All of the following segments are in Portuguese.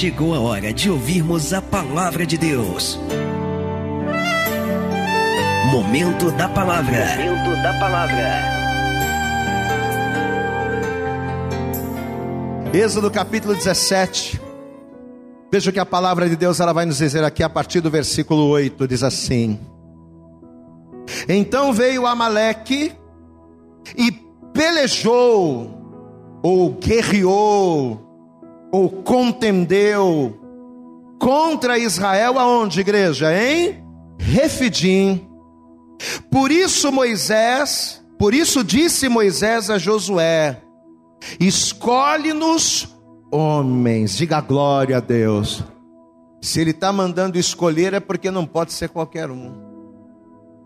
chegou a hora de ouvirmos a palavra de Deus. Momento da palavra. Momento da palavra. Êxodo capítulo 17. Veja o que a palavra de Deus ela vai nos dizer aqui a partir do versículo 8, diz assim: Então veio Amaleque e pelejou, ou guerreou, ou contendeu contra Israel aonde, igreja? Em Refidim. Por isso Moisés, por isso disse Moisés a Josué: Escolhe-nos homens, diga glória a Deus. Se ele está mandando escolher é porque não pode ser qualquer um.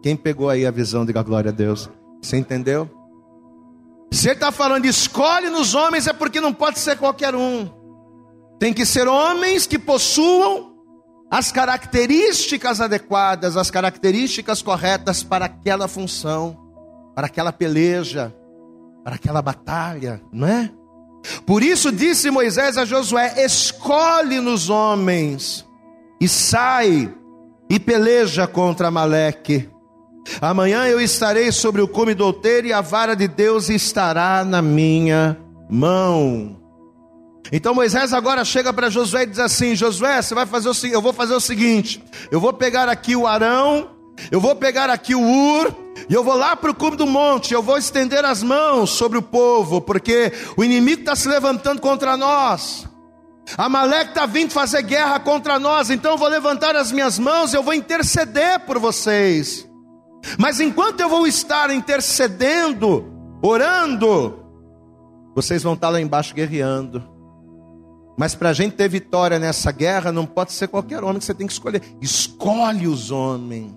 Quem pegou aí a visão, diga glória a Deus. Você entendeu? Se ele está falando escolhe nos homens é porque não pode ser qualquer um. Tem que ser homens que possuam as características adequadas, as características corretas para aquela função, para aquela peleja, para aquela batalha, não é? Por isso disse Moisés a Josué: escolhe nos homens e sai e peleja contra Amaleque. Amanhã eu estarei sobre o cume do outeiro e a vara de Deus estará na minha mão. Então Moisés agora chega para Josué e diz assim: Josué, você vai fazer o seguinte, eu vou fazer o seguinte: eu vou pegar aqui o Arão, eu vou pegar aqui o Ur, e eu vou lá para o cume do monte, eu vou estender as mãos sobre o povo, porque o inimigo está se levantando contra nós. Amaleque está vindo fazer guerra contra nós, então eu vou levantar as minhas mãos, eu vou interceder por vocês. Mas enquanto eu vou estar intercedendo, orando, vocês vão estar lá embaixo guerreando. Mas para a gente ter vitória nessa guerra, não pode ser qualquer homem que você tem que escolher. Escolhe os homens.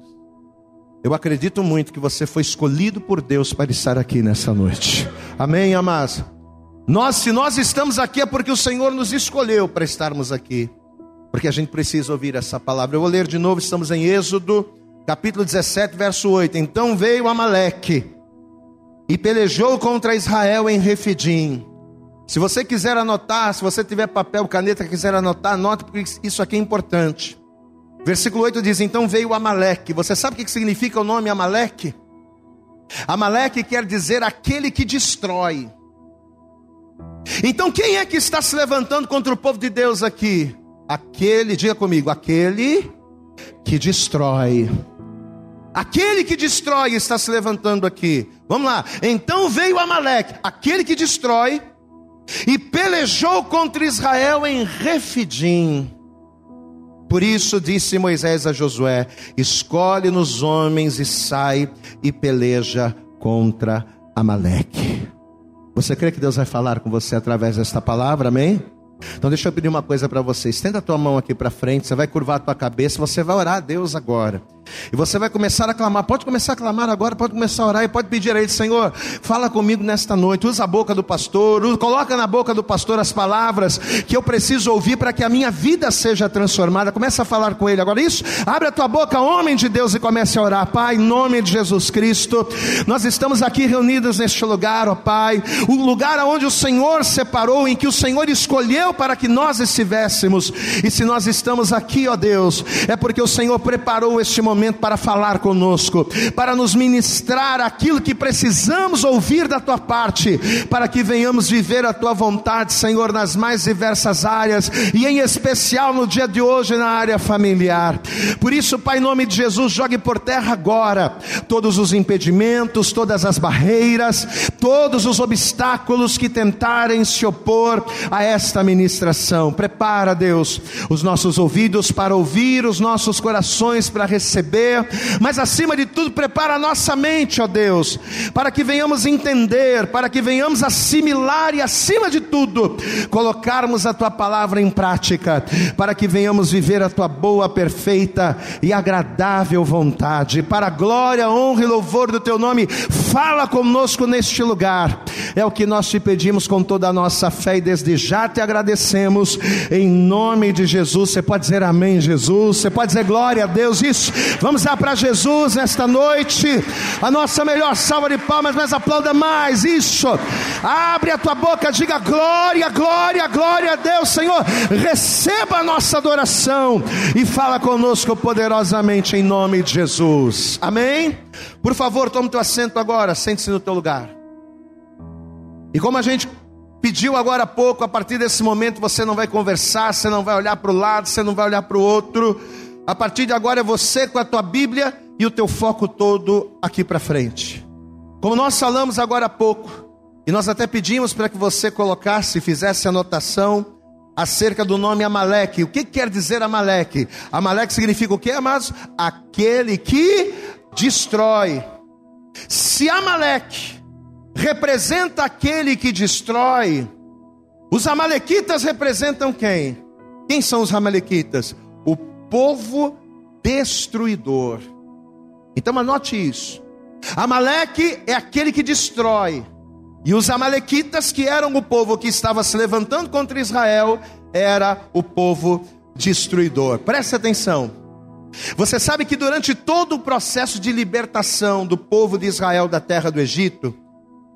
Eu acredito muito que você foi escolhido por Deus para estar aqui nessa noite. Amém, amados? Nós, se nós estamos aqui, é porque o Senhor nos escolheu para estarmos aqui. Porque a gente precisa ouvir essa palavra. Eu vou ler de novo, estamos em Êxodo, capítulo 17, verso 8. Então veio Amaleque e pelejou contra Israel em Refidim. Se você quiser anotar, se você tiver papel, caneta, quiser anotar, anote, porque isso aqui é importante. Versículo 8 diz: Então veio Amaleque. Você sabe o que significa o nome Amaleque? Amaleque quer dizer aquele que destrói. Então quem é que está se levantando contra o povo de Deus aqui? Aquele, diga comigo, aquele que destrói. Aquele que destrói está se levantando aqui. Vamos lá. Então veio Amaleque, aquele que destrói e pelejou contra Israel em Refidim. Por isso disse Moisés a Josué: Escolhe nos homens e sai e peleja contra Amaleque. Você crê que Deus vai falar com você através desta palavra, amém? Então deixa eu pedir uma coisa para você. Estenda a tua mão aqui para frente, você vai curvar a tua cabeça, você vai orar a Deus agora. E você vai começar a clamar. Pode começar a clamar agora, pode começar a orar e pode pedir a Ele, Senhor, fala comigo nesta noite. Usa a boca do pastor, coloca na boca do pastor as palavras que eu preciso ouvir para que a minha vida seja transformada. Começa a falar com Ele agora. Isso, abre a tua boca, homem de Deus, e comece a orar. Pai, em nome de Jesus Cristo, nós estamos aqui reunidos neste lugar, ó Pai, o lugar onde o Senhor separou, em que o Senhor escolheu para que nós estivéssemos. E se nós estamos aqui, ó Deus, é porque o Senhor preparou este momento para falar conosco, para nos ministrar aquilo que precisamos ouvir da tua parte, para que venhamos viver a tua vontade, Senhor, nas mais diversas áreas e em especial no dia de hoje na área familiar. Por isso, Pai, em nome de Jesus, jogue por terra agora todos os impedimentos, todas as barreiras, todos os obstáculos que tentarem se opor a esta ministração. Prepara, Deus, os nossos ouvidos para ouvir, os nossos corações para receber mas acima de tudo, prepara a nossa mente, ó Deus, para que venhamos entender, para que venhamos assimilar e, acima de tudo, colocarmos a tua palavra em prática, para que venhamos viver a tua boa, perfeita e agradável vontade, para a glória, honra e louvor do teu nome. Fala conosco neste lugar, É o que nós te pedimos com toda a nossa fé e desde já te agradecemos em nome de Jesus. Você pode dizer amém, Jesus. Você pode dizer glória a Deus. Isso. Vamos dar para Jesus nesta noite a nossa melhor salva de palmas, mas aplauda mais. Isso. Abre a tua boca, diga glória, glória, glória a Deus, Senhor. Receba a nossa adoração e fala conosco poderosamente em nome de Jesus. Amém? Por favor, tome teu assento agora, sente-se no teu lugar. E como a gente pediu agora há pouco, a partir desse momento você não vai conversar, você não vai olhar para o lado, você não vai olhar para o outro. A partir de agora é você com a tua Bíblia e o teu foco todo aqui para frente. Como nós falamos agora há pouco, e nós até pedimos para que você colocasse, fizesse anotação acerca do nome Amaleque. O que quer dizer Amaleque? Amaleque significa o que, amados? Aquele que destrói. Se Amaleque representa aquele que destrói, os Amalequitas representam quem? Quem são os Amalequitas? O povo destruidor. Então anote isso. Amaleque é aquele que destrói. E os Amalequitas, que eram o povo que estava se levantando contra Israel, era o povo destruidor. Preste atenção. Você sabe que durante todo o processo de libertação do povo de Israel da terra do Egito,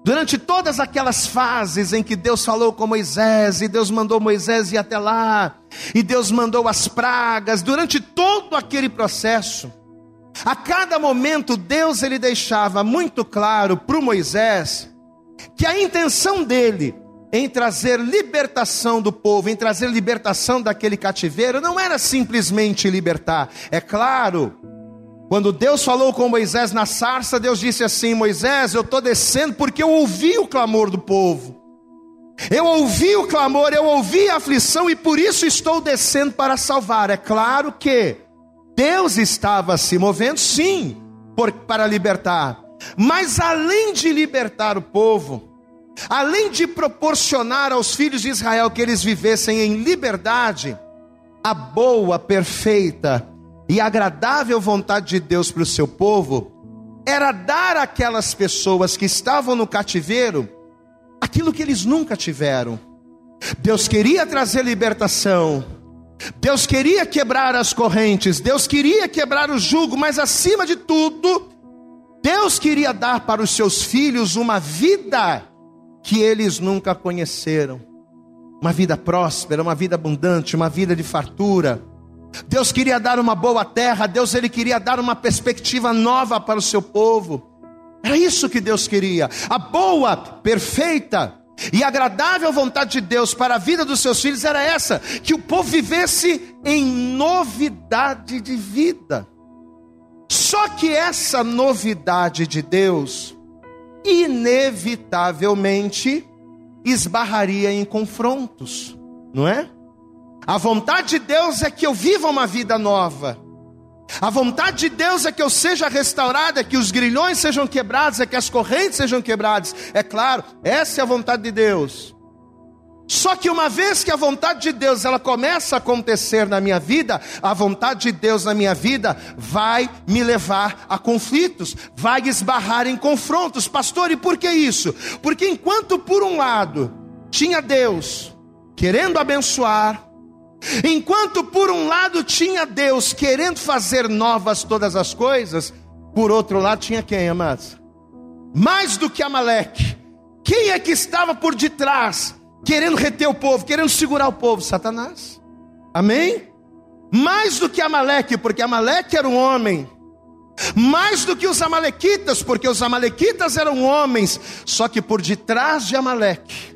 durante todas aquelas fases em que Deus falou com Moisés, e Deus mandou Moisés ir até lá, e Deus mandou as pragas, durante todo aquele processo, a cada momento Deus ele deixava muito claro para Moisés que a intenção dele em trazer libertação do povo, em trazer libertação daquele cativeiro, não era simplesmente libertar. É claro, quando Deus falou com Moisés na sarça, Deus disse assim: Moisés, eu estou descendo porque eu ouvi o clamor do povo. Eu ouvi o clamor, eu ouvi a aflição e por isso estou descendo para salvar. É claro que Deus estava se movendo, sim, por, para libertar. Mas além de libertar o povo, além de proporcionar aos filhos de Israel que eles vivessem em liberdade, a boa, perfeita e agradável vontade de Deus para o seu povo, era dar àquelas pessoas que estavam no cativeiro aquilo que eles nunca tiveram. Deus queria trazer libertação, Deus queria quebrar as correntes, Deus queria quebrar o jugo, mas acima de tudo, Deus queria dar para os seus filhos uma vida que eles nunca conheceram. Uma vida próspera, uma vida abundante, uma vida de fartura. Deus queria dar uma boa terra, Deus ele queria dar uma perspectiva nova para o seu povo. Era isso que Deus queria. A boa, perfeita e agradável vontade de Deus para a vida dos seus filhos era essa: que o povo vivesse em novidade de vida. Só que essa novidade de Deus inevitavelmente esbarraria em confrontos, não é? A vontade de Deus é que eu viva uma vida nova. A vontade de Deus é que eu seja restaurado, é que os grilhões sejam quebrados, é que as correntes sejam quebradas. É claro, essa é a vontade de Deus. Só que uma vez que a vontade de Deus ela começa a acontecer na minha vida, a vontade de Deus na minha vida vai me levar a conflitos, vai esbarrar em confrontos. Pastor, e por que isso? Porque enquanto por um lado tinha Deus querendo abençoar, enquanto por um lado tinha Deus querendo fazer novas todas as coisas, por outro lado tinha quem, amados? Mais do que Amaleque. Quem é que estava por detrás? querendo reter o povo, querendo segurar o povo, Satanás. Amém? Mais do que Amaleque, porque Amaleque era um homem. Mais do que os amalequitas, porque os amalequitas eram homens, só que por detrás de Amaleque,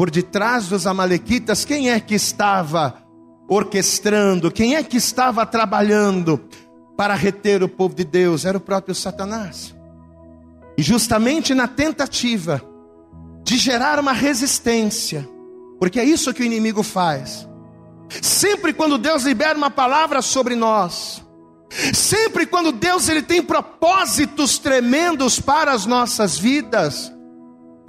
por detrás dos amalequitas, quem é que estava orquestrando, quem é que estava trabalhando para reter o povo de Deus? Era o próprio Satanás. E justamente na tentativa de gerar uma resistência, porque é isso que o inimigo faz. Sempre quando Deus libera uma palavra sobre nós, sempre quando Deus ele tem propósitos tremendos para as nossas vidas,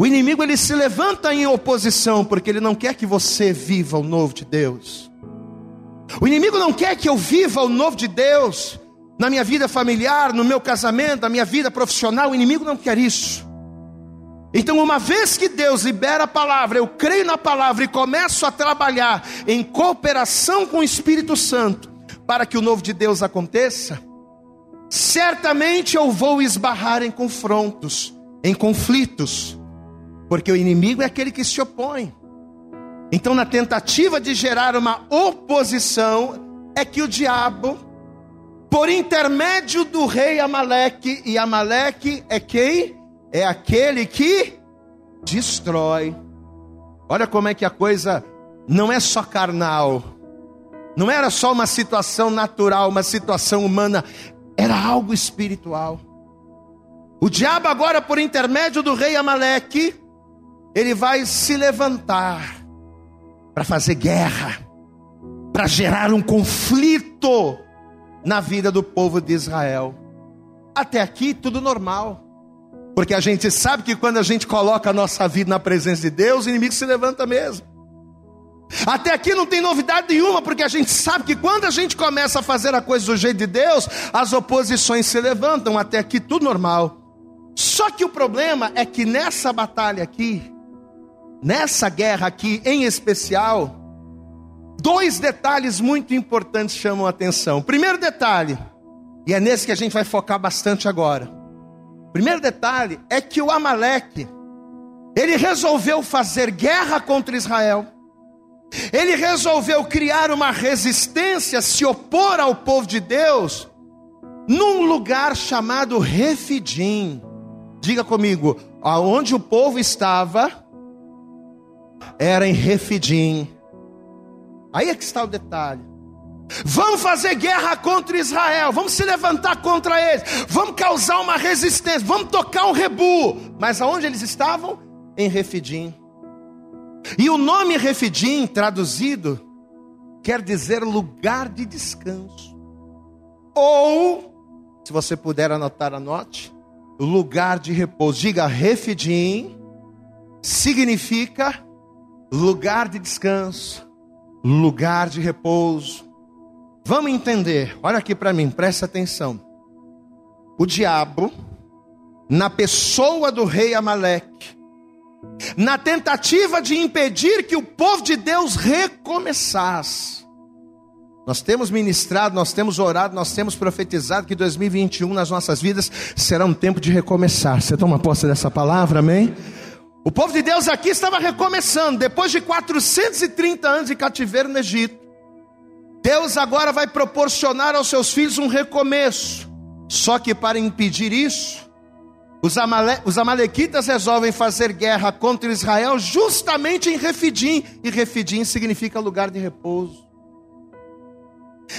o inimigo ele se levanta em oposição, porque ele não quer que você viva o novo de Deus. O inimigo não quer que eu viva o novo de Deus na minha vida familiar, no meu casamento, na minha vida profissional. O inimigo não quer isso. Então, uma vez que Deus libera a palavra, eu creio na palavra e começo a trabalhar em cooperação com o Espírito Santo para que o novo de Deus aconteça, certamente eu vou esbarrar em confrontos, em conflitos, porque o inimigo é aquele que se opõe. Então, na tentativa de gerar uma oposição, é que o diabo, por intermédio do rei Amaleque, e Amaleque é quem? É aquele que destrói. Olha como é que a coisa não é só carnal, não era só uma situação natural, uma situação humana, era algo espiritual. O diabo, agora, por intermédio do rei Amaleque, ele vai se levantar para fazer guerra, para gerar um conflito na vida do povo de Israel. Até aqui tudo normal. Porque a gente sabe que quando a gente coloca a nossa vida na presença de Deus, o inimigo se levanta mesmo. Até aqui não tem novidade nenhuma, porque a gente sabe que quando a gente começa a fazer a coisa do jeito de Deus, as oposições se levantam. Até aqui tudo normal. Só que o problema é que nessa batalha aqui, nessa guerra aqui em especial, dois detalhes muito importantes chamam a atenção. Primeiro detalhe, e é nesse que a gente vai focar bastante agora. Primeiro detalhe é que o Amaleque, ele resolveu fazer guerra contra Israel. Ele resolveu criar uma resistência, se opor ao povo de Deus, num lugar chamado Refidim. Diga comigo, aonde o povo estava, era em Refidim. Aí é que está o detalhe. Vamos fazer guerra contra Israel, vamos se levantar contra eles, vamos causar uma resistência, vamos tocar um rebu. Mas aonde eles estavam? Em Refidim. E o nome Refidim, traduzido, quer dizer lugar de descanso. Ou, se você puder anotar, anote, lugar de repouso. Diga Refidim, significa lugar de descanso, lugar de repouso. Vamos entender, olha aqui para mim, presta atenção. O diabo, na pessoa do rei Amaleque, na tentativa de impedir que o povo de Deus recomeçasse. Nós temos ministrado, nós temos orado, nós temos profetizado que 2021 nas nossas vidas será um tempo de recomeçar. Você toma posse dessa palavra, amém? O povo de Deus aqui estava recomeçando, depois de 430 anos de cativeiro no Egito. Deus agora vai proporcionar aos seus filhos um recomeço. Só que para impedir isso, os, amale... os amalequitas resolvem fazer guerra contra Israel justamente em Refidim, e Refidim significa lugar de repouso.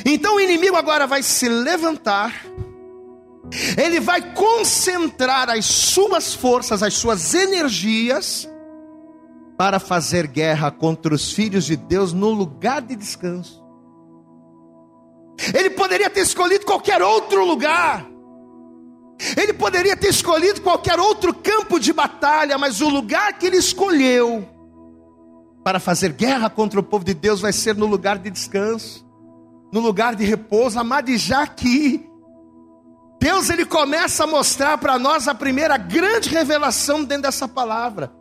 Então o inimigo agora vai se levantar, ele vai concentrar as suas forças, as suas energias, para fazer guerra contra os filhos de Deus no lugar de descanso. Ele poderia ter escolhido qualquer outro lugar, ele poderia ter escolhido qualquer outro campo de batalha, mas o lugar que ele escolheu para fazer guerra contra o povo de Deus vai ser no lugar de descanso, no lugar de repouso, amado, já aqui, Deus ele começa a mostrar para nós a primeira grande revelação dentro dessa palavra.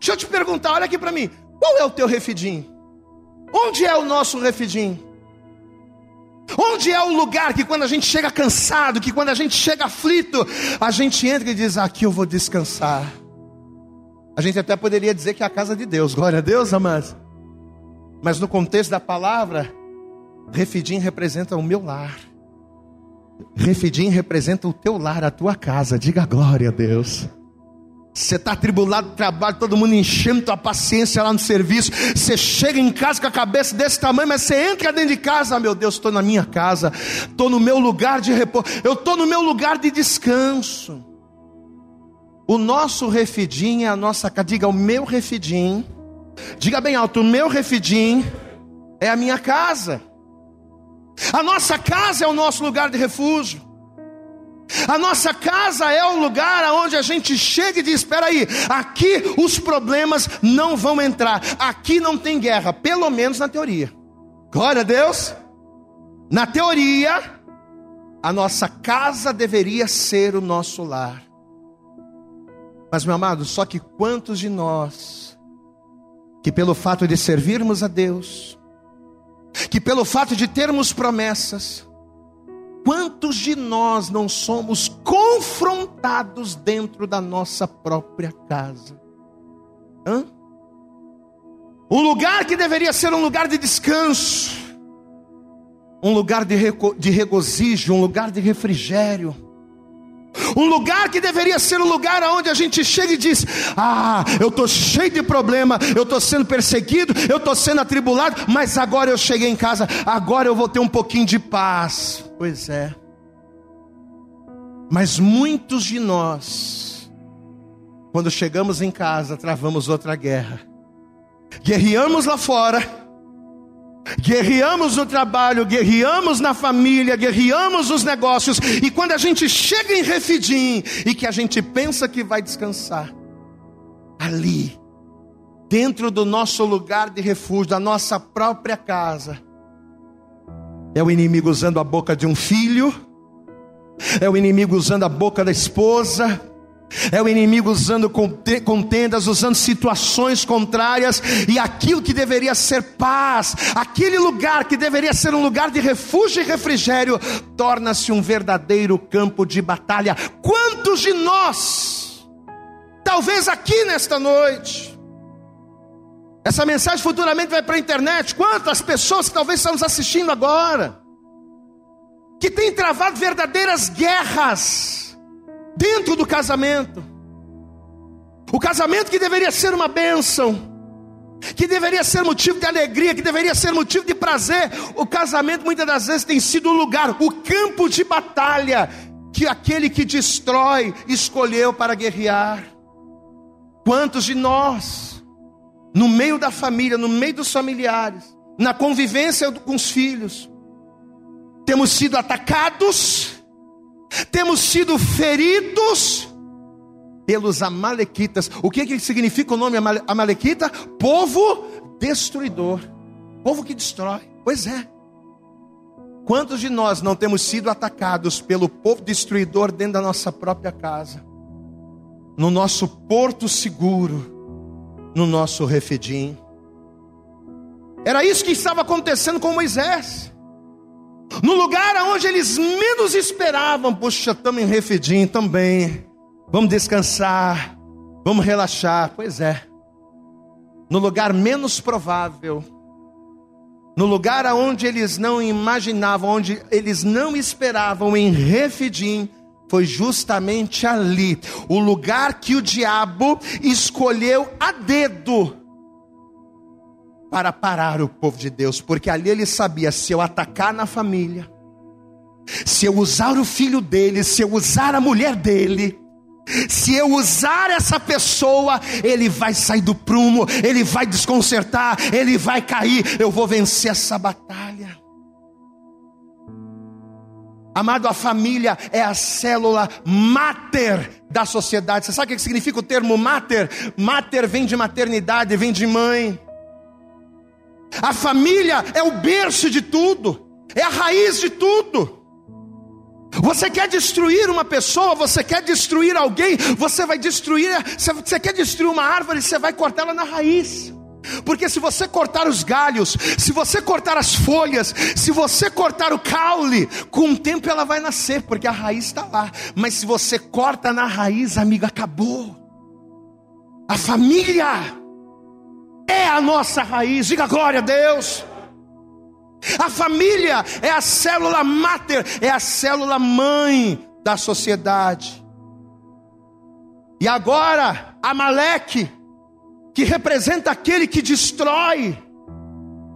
Deixa eu te perguntar, olha aqui para mim, qual é o teu refidim? Onde é o nosso refidim? Onde é o lugar que quando a gente chega cansado, que quando a gente chega aflito, a gente entra e diz: Aqui eu vou descansar. A gente até poderia dizer que é a casa de Deus, glória a Deus, amados. Mas no contexto da palavra, Refidim representa o meu lar. Refidim representa o teu lar, a tua casa. Diga glória a Deus. Você está atribulado do trabalho, todo mundo enchendo tua paciência lá no serviço. Você chega em casa com a cabeça desse tamanho, mas você entra dentro de casa, ah, meu Deus, estou na minha casa, estou no meu lugar de repouso, eu estou no meu lugar de descanso. O nosso refidim é a nossa casa. Diga o meu refidim. Diga bem alto, o meu refidim é a minha casa. A nossa casa é o nosso lugar de refúgio. A nossa casa é o lugar aonde a gente chega e diz: espera aí, aqui os problemas não vão entrar, aqui não tem guerra, pelo menos na teoria. Glória a Deus. Na teoria, a nossa casa deveria ser o nosso lar. Mas, meu amado, só que quantos de nós, que pelo fato de servirmos a Deus, que pelo fato de termos promessas, quantos de nós não somos confrontados dentro da nossa própria casa? Hã? Um lugar que deveria ser um lugar de descanso, um lugar de, de regozijo, um lugar de refrigério, um lugar que deveria ser um lugar onde a gente chega e diz: Ah, eu estou cheio de problema, eu estou sendo perseguido, eu estou sendo atribulado, mas agora eu cheguei em casa, agora eu vou ter um pouquinho de paz. Pois é. Mas muitos de nós, quando chegamos em casa, travamos outra guerra. Guerreamos lá fora guerreamos no trabalho, guerreamos na família, guerreamos nos negócios, e quando a gente chega em Refidim e que a gente pensa que vai descansar, ali, dentro do nosso lugar de refúgio, da nossa própria casa, é o inimigo usando a boca de um filho, é o inimigo usando a boca da esposa, é o inimigo usando contendas, usando situações contrárias, e aquilo que deveria ser paz, aquele lugar que deveria ser um lugar de refúgio e refrigério, torna-se um verdadeiro campo de batalha. Quantos de nós, talvez aqui nesta noite, essa mensagem futuramente vai para a internet, quantas pessoas que talvez estamos assistindo agora, que têm travado verdadeiras guerras, dentro do casamento. O casamento que deveria ser uma bênção, que deveria ser motivo de alegria, que deveria ser motivo de prazer, o casamento muitas das vezes tem sido o lugar, o campo de batalha que aquele que destrói escolheu para guerrear. Quantos de nós, no meio da família, no meio dos familiares, na convivência com os filhos, temos sido atacados, temos sido feridos pelos amalequitas. O que, que significa o nome amalequita? Povo destruidor, povo que destrói. Pois é. Quantos de nós não temos sido atacados pelo povo destruidor dentro da nossa própria casa, no nosso porto seguro, no nosso refidim? Era isso que estava acontecendo com Moisés. No lugar onde eles menos esperavam, puxa, estamos em Refidim também. Vamos descansar, vamos relaxar. Pois é. No lugar menos provável, no lugar onde eles não imaginavam, onde eles não esperavam, em Refidim, foi justamente ali, o lugar que o diabo escolheu a dedo para parar o povo de Deus, porque ali ele sabia: se eu atacar na família, se eu usar o filho dele, se eu usar a mulher dele, se eu usar essa pessoa, ele vai sair do prumo, ele vai desconcertar, ele vai cair, eu vou vencer essa batalha. Amado, a família é a célula mater da sociedade. Você sabe o que significa o termo mater? Mater vem de maternidade, vem de mãe. A família é o berço de tudo, é a raiz de tudo. Você quer destruir uma pessoa, você quer destruir alguém, você vai destruir, você quer destruir uma árvore, você vai cortá-la na raiz. Porque se você cortar os galhos, se você cortar as folhas, se você cortar o caule, com o tempo ela vai nascer, porque a raiz está lá. Mas se você corta na raiz, amigo, acabou. A família é a nossa raiz, diga glória a Deus. A família é a célula máter, é a célula mãe da sociedade. E agora, Amaleque, que representa aquele que destrói,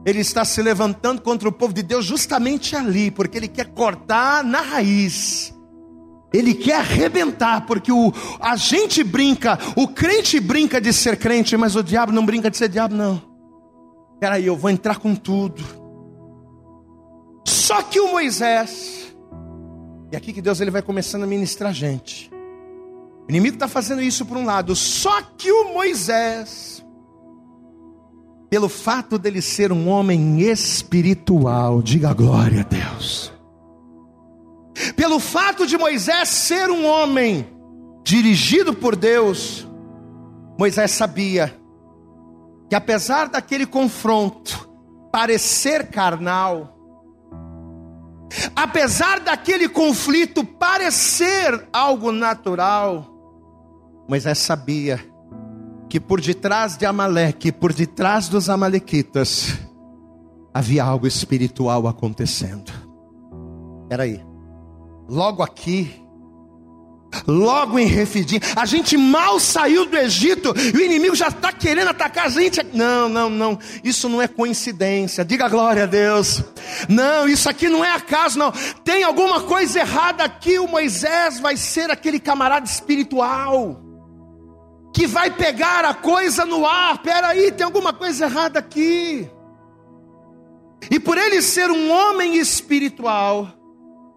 ele está se levantando contra o povo de Deus justamente ali, porque ele quer cortar na raiz ele quer arrebentar, porque o, a gente brinca, o crente brinca de ser crente, mas o diabo não brinca de ser diabo, não. Peraí, eu vou entrar com tudo. Só que o Moisés, e aqui que Deus ele vai começando a ministrar a gente. O inimigo está fazendo isso por um lado, só que o Moisés, pelo fato dele ser um homem espiritual, diga glória a Deus pelo fato de Moisés ser um homem dirigido por Deus, Moisés sabia que apesar daquele confronto parecer carnal, apesar daquele conflito parecer algo natural, Moisés sabia que por detrás de Amaleque, por detrás dos amalequitas, havia algo espiritual acontecendo. Era aí. Logo aqui, logo em Refidim, a gente mal saiu do Egito e o inimigo já está querendo atacar a gente. Não, não, não, isso não é coincidência. Diga glória a Deus. Não, isso aqui não é acaso, não. Tem alguma coisa errada aqui. O Moisés vai ser aquele camarada espiritual que vai pegar a coisa no ar. Peraí, tem alguma coisa errada aqui. E por ele ser um homem espiritual,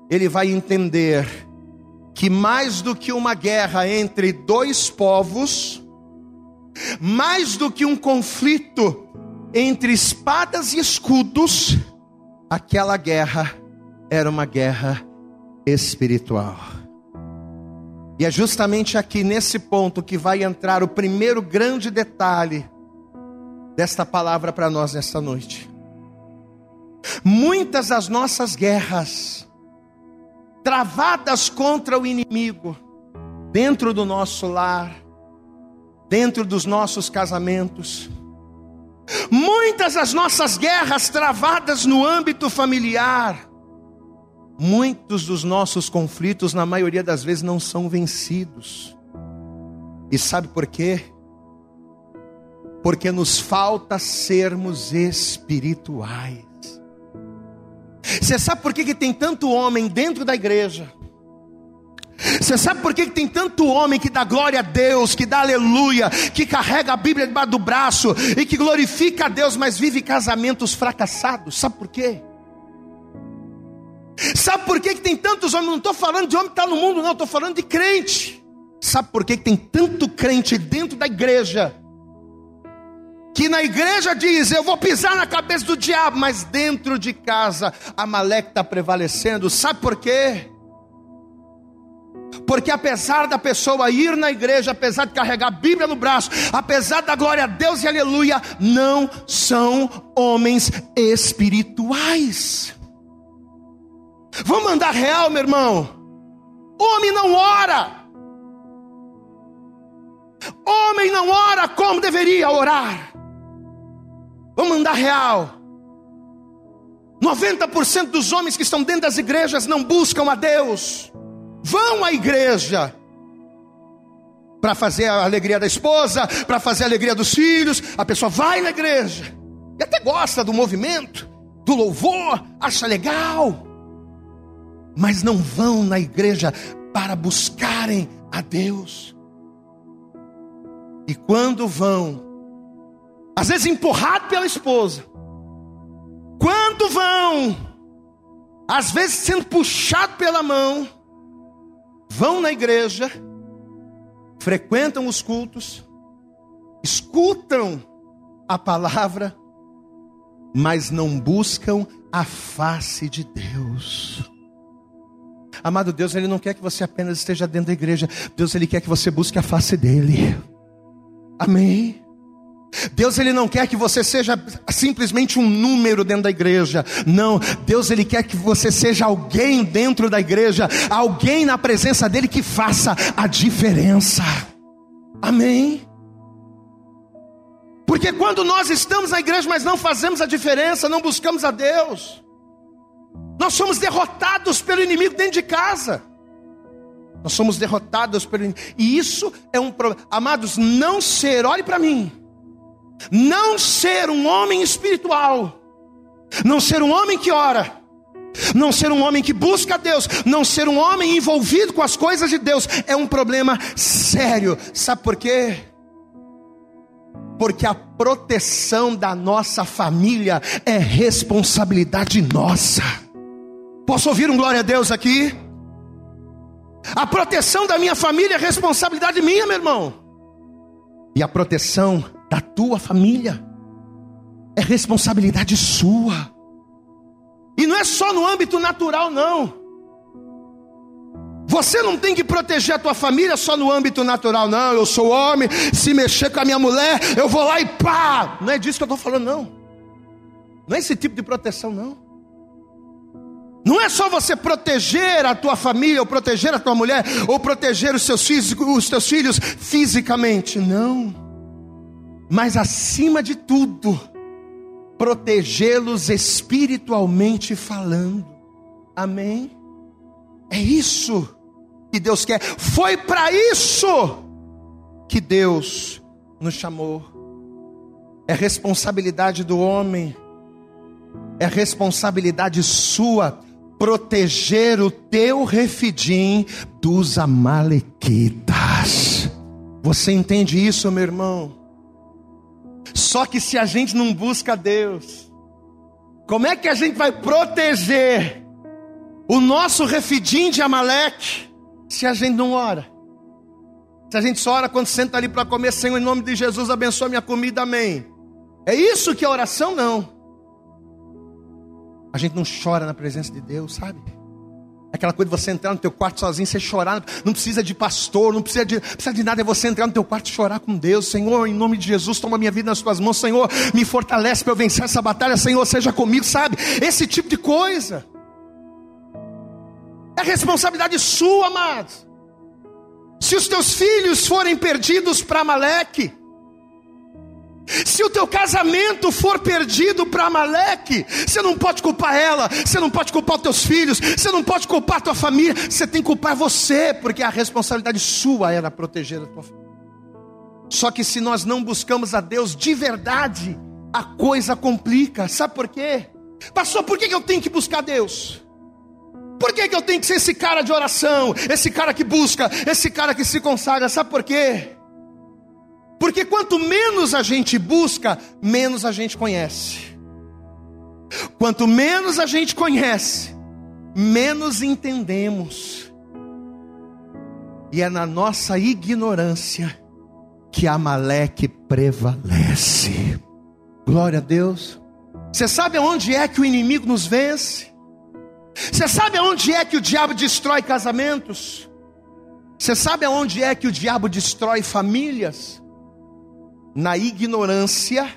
ele vai entender que mais do que uma guerra entre dois povos, mais do que um conflito entre espadas e escudos, aquela guerra era uma guerra espiritual. E é justamente aqui nesse ponto que vai entrar o primeiro grande detalhe desta palavra para nós nesta noite. Muitas das nossas guerras, travadas contra o inimigo, dentro do nosso lar, dentro dos nossos casamentos, muitas das nossas guerras travadas no âmbito familiar, muitos dos nossos conflitos, na maioria das vezes, não são vencidos. E sabe por quê? Porque nos falta sermos espirituais. Você sabe por que, que tem tanto homem dentro da igreja? Você sabe por que, que tem tanto homem que dá glória a Deus, que dá aleluia, que carrega a Bíblia debaixo do braço e que glorifica a Deus, mas vive casamentos fracassados? Sabe por quê? Sabe por que, que tem tantos homens? Não estou falando de homem que está no mundo, não, estou falando de crente. Sabe por que, que tem tanto crente dentro da igreja? Que na igreja diz: Eu vou pisar na cabeça do diabo, mas dentro de casa Amaleque está prevalecendo. Sabe por quê? Porque apesar da pessoa ir na igreja, apesar de carregar a Bíblia no braço, apesar da glória a Deus e aleluia, não são homens espirituais. Vamos mandar real, meu irmão. Homem não ora. Homem não ora como deveria orar. Vamos mandar real. 90% dos homens que estão dentro das igrejas não buscam a Deus. Vão à igreja para fazer a alegria da esposa, para fazer a alegria dos filhos. A pessoa vai na igreja e até gosta do movimento, do louvor, acha legal mas não vão na igreja para buscarem a Deus. E quando vão, às vezes empurrado pela esposa, quando vão, às vezes sendo puxado pela mão, vão na igreja, frequentam os cultos, escutam a palavra, mas não buscam a face de Deus. Amado Deus, Ele não quer que você apenas esteja dentro da igreja. Deus, Ele quer que você busque a face dEle. Amém. Deus ele não quer que você seja simplesmente um número dentro da igreja. Não, Deus ele quer que você seja alguém dentro da igreja, alguém na presença dele que faça a diferença. Amém. Porque quando nós estamos na igreja, mas não fazemos a diferença, não buscamos a Deus, nós somos derrotados pelo inimigo dentro de casa. Nós somos derrotados pelo inimigo. E isso é um problema. Amados, não ser, olhe para mim. Não ser um homem espiritual. Não ser um homem que ora. Não ser um homem que busca Deus, não ser um homem envolvido com as coisas de Deus, é um problema sério. Sabe por quê? Porque a proteção da nossa família é responsabilidade nossa. Posso ouvir um glória a Deus aqui? A proteção da minha família é responsabilidade minha, meu irmão. E a proteção da tua família é responsabilidade sua. E não é só no âmbito natural, não. Você não tem que proteger a tua família só no âmbito natural, não. Eu sou homem, se mexer com a minha mulher, eu vou lá e pá! Não é disso que eu estou falando, não. Não é esse tipo de proteção, não. Não é só você proteger a tua família, ou proteger a tua mulher, ou proteger os seus filhos, os teus filhos fisicamente, não. Mas acima de tudo, protegê-los espiritualmente falando. Amém? É isso que Deus quer. Foi para isso que Deus nos chamou. É responsabilidade do homem, é responsabilidade sua proteger o teu refidim dos amalequitas. Você entende isso, meu irmão? Só que se a gente não busca Deus, como é que a gente vai proteger o nosso refidim de Amaleque se a gente não ora? Se a gente só ora quando senta ali para comer, Senhor, em nome de Jesus, abençoa minha comida, amém. É isso que é oração? Não. A gente não chora na presença de Deus, sabe? Aquela coisa de você entrar no teu quarto sozinho, você chorar, não precisa de pastor, não precisa de, precisa de nada, é você entrar no teu quarto e chorar com Deus. Senhor, em nome de Jesus, toma minha vida nas tuas mãos, Senhor, me fortalece para eu vencer essa batalha, Senhor, seja comigo, sabe? Esse tipo de coisa. É responsabilidade sua, amados. Se os teus filhos forem perdidos para Maleque, se o teu casamento for perdido para Amaleque, você não pode culpar ela, você não pode culpar os teus filhos, você não pode culpar a tua família, você tem que culpar você, porque a responsabilidade sua era proteger a tua família. Só que se nós não buscamos a Deus de verdade, a coisa complica. Sabe por quê? Pastor, por que eu tenho que buscar Deus? Por que eu tenho que ser esse cara de oração, esse cara que busca, esse cara que se consagra? Sabe por quê? Porque quanto menos a gente busca, menos a gente conhece. Quanto menos a gente conhece, menos entendemos. E é na nossa ignorância que Amaleque prevalece. Glória a Deus. Você sabe aonde é que o inimigo nos vence? Você sabe aonde é que o diabo destrói casamentos? Você sabe aonde é que o diabo destrói famílias? Na ignorância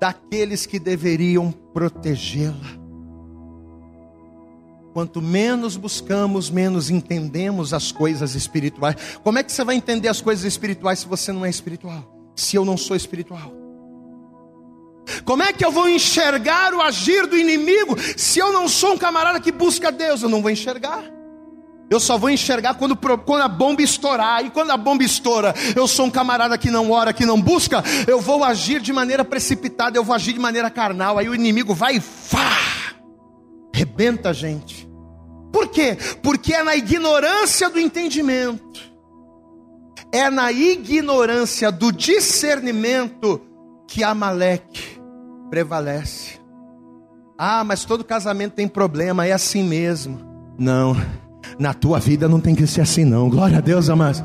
daqueles que deveriam protegê-la. Quanto menos buscamos, menos entendemos as coisas espirituais. Como é que você vai entender as coisas espirituais se você não é espiritual? Se eu não sou espiritual? Como é que eu vou enxergar o agir do inimigo se eu não sou um camarada que busca Deus? Eu não vou enxergar. Eu só vou enxergar quando, quando a bomba estourar. E quando a bomba estoura, eu sou um camarada que não ora, que não busca. Eu vou agir de maneira precipitada, eu vou agir de maneira carnal. Aí o inimigo vai e fá, rebenta a gente. Por quê? Porque é na ignorância do entendimento, é na ignorância do discernimento que Amaleque prevalece. Ah, mas todo casamento tem problema, é assim mesmo. Não. Na tua vida não tem que ser assim, não. Glória a Deus, amados.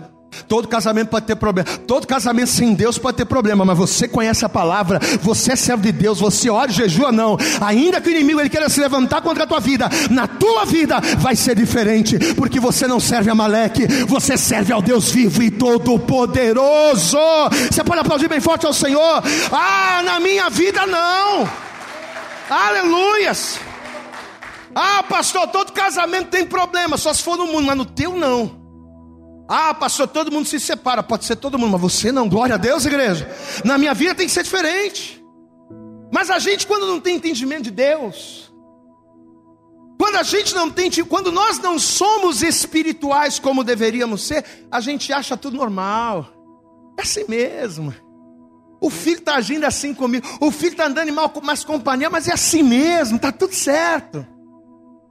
Todo casamento pode ter problema. Todo casamento sem Deus pode ter problema. Mas você conhece a palavra. Você é servo de Deus. Você ora jejua, não. Ainda que o inimigo ele queira se levantar contra a tua vida, na tua vida vai ser diferente. Porque você não serve a Maleque. Você serve ao Deus vivo e todo-poderoso. Você pode aplaudir bem forte ao Senhor. Ah, na minha vida não. Aleluias. Ah, pastor, todo casamento tem problema, só se for no mundo, mas no teu não. Ah, pastor, todo mundo se separa, pode ser todo mundo, mas você não. Glória a Deus, igreja. Na minha vida tem que ser diferente. Mas a gente, quando não tem entendimento de Deus, quando a gente não tem, quando nós não somos espirituais como deveríamos ser, a gente acha tudo normal. É assim mesmo. O filho está agindo assim comigo. O filho está andando mal, mais companhia, mas é assim mesmo, está tudo certo.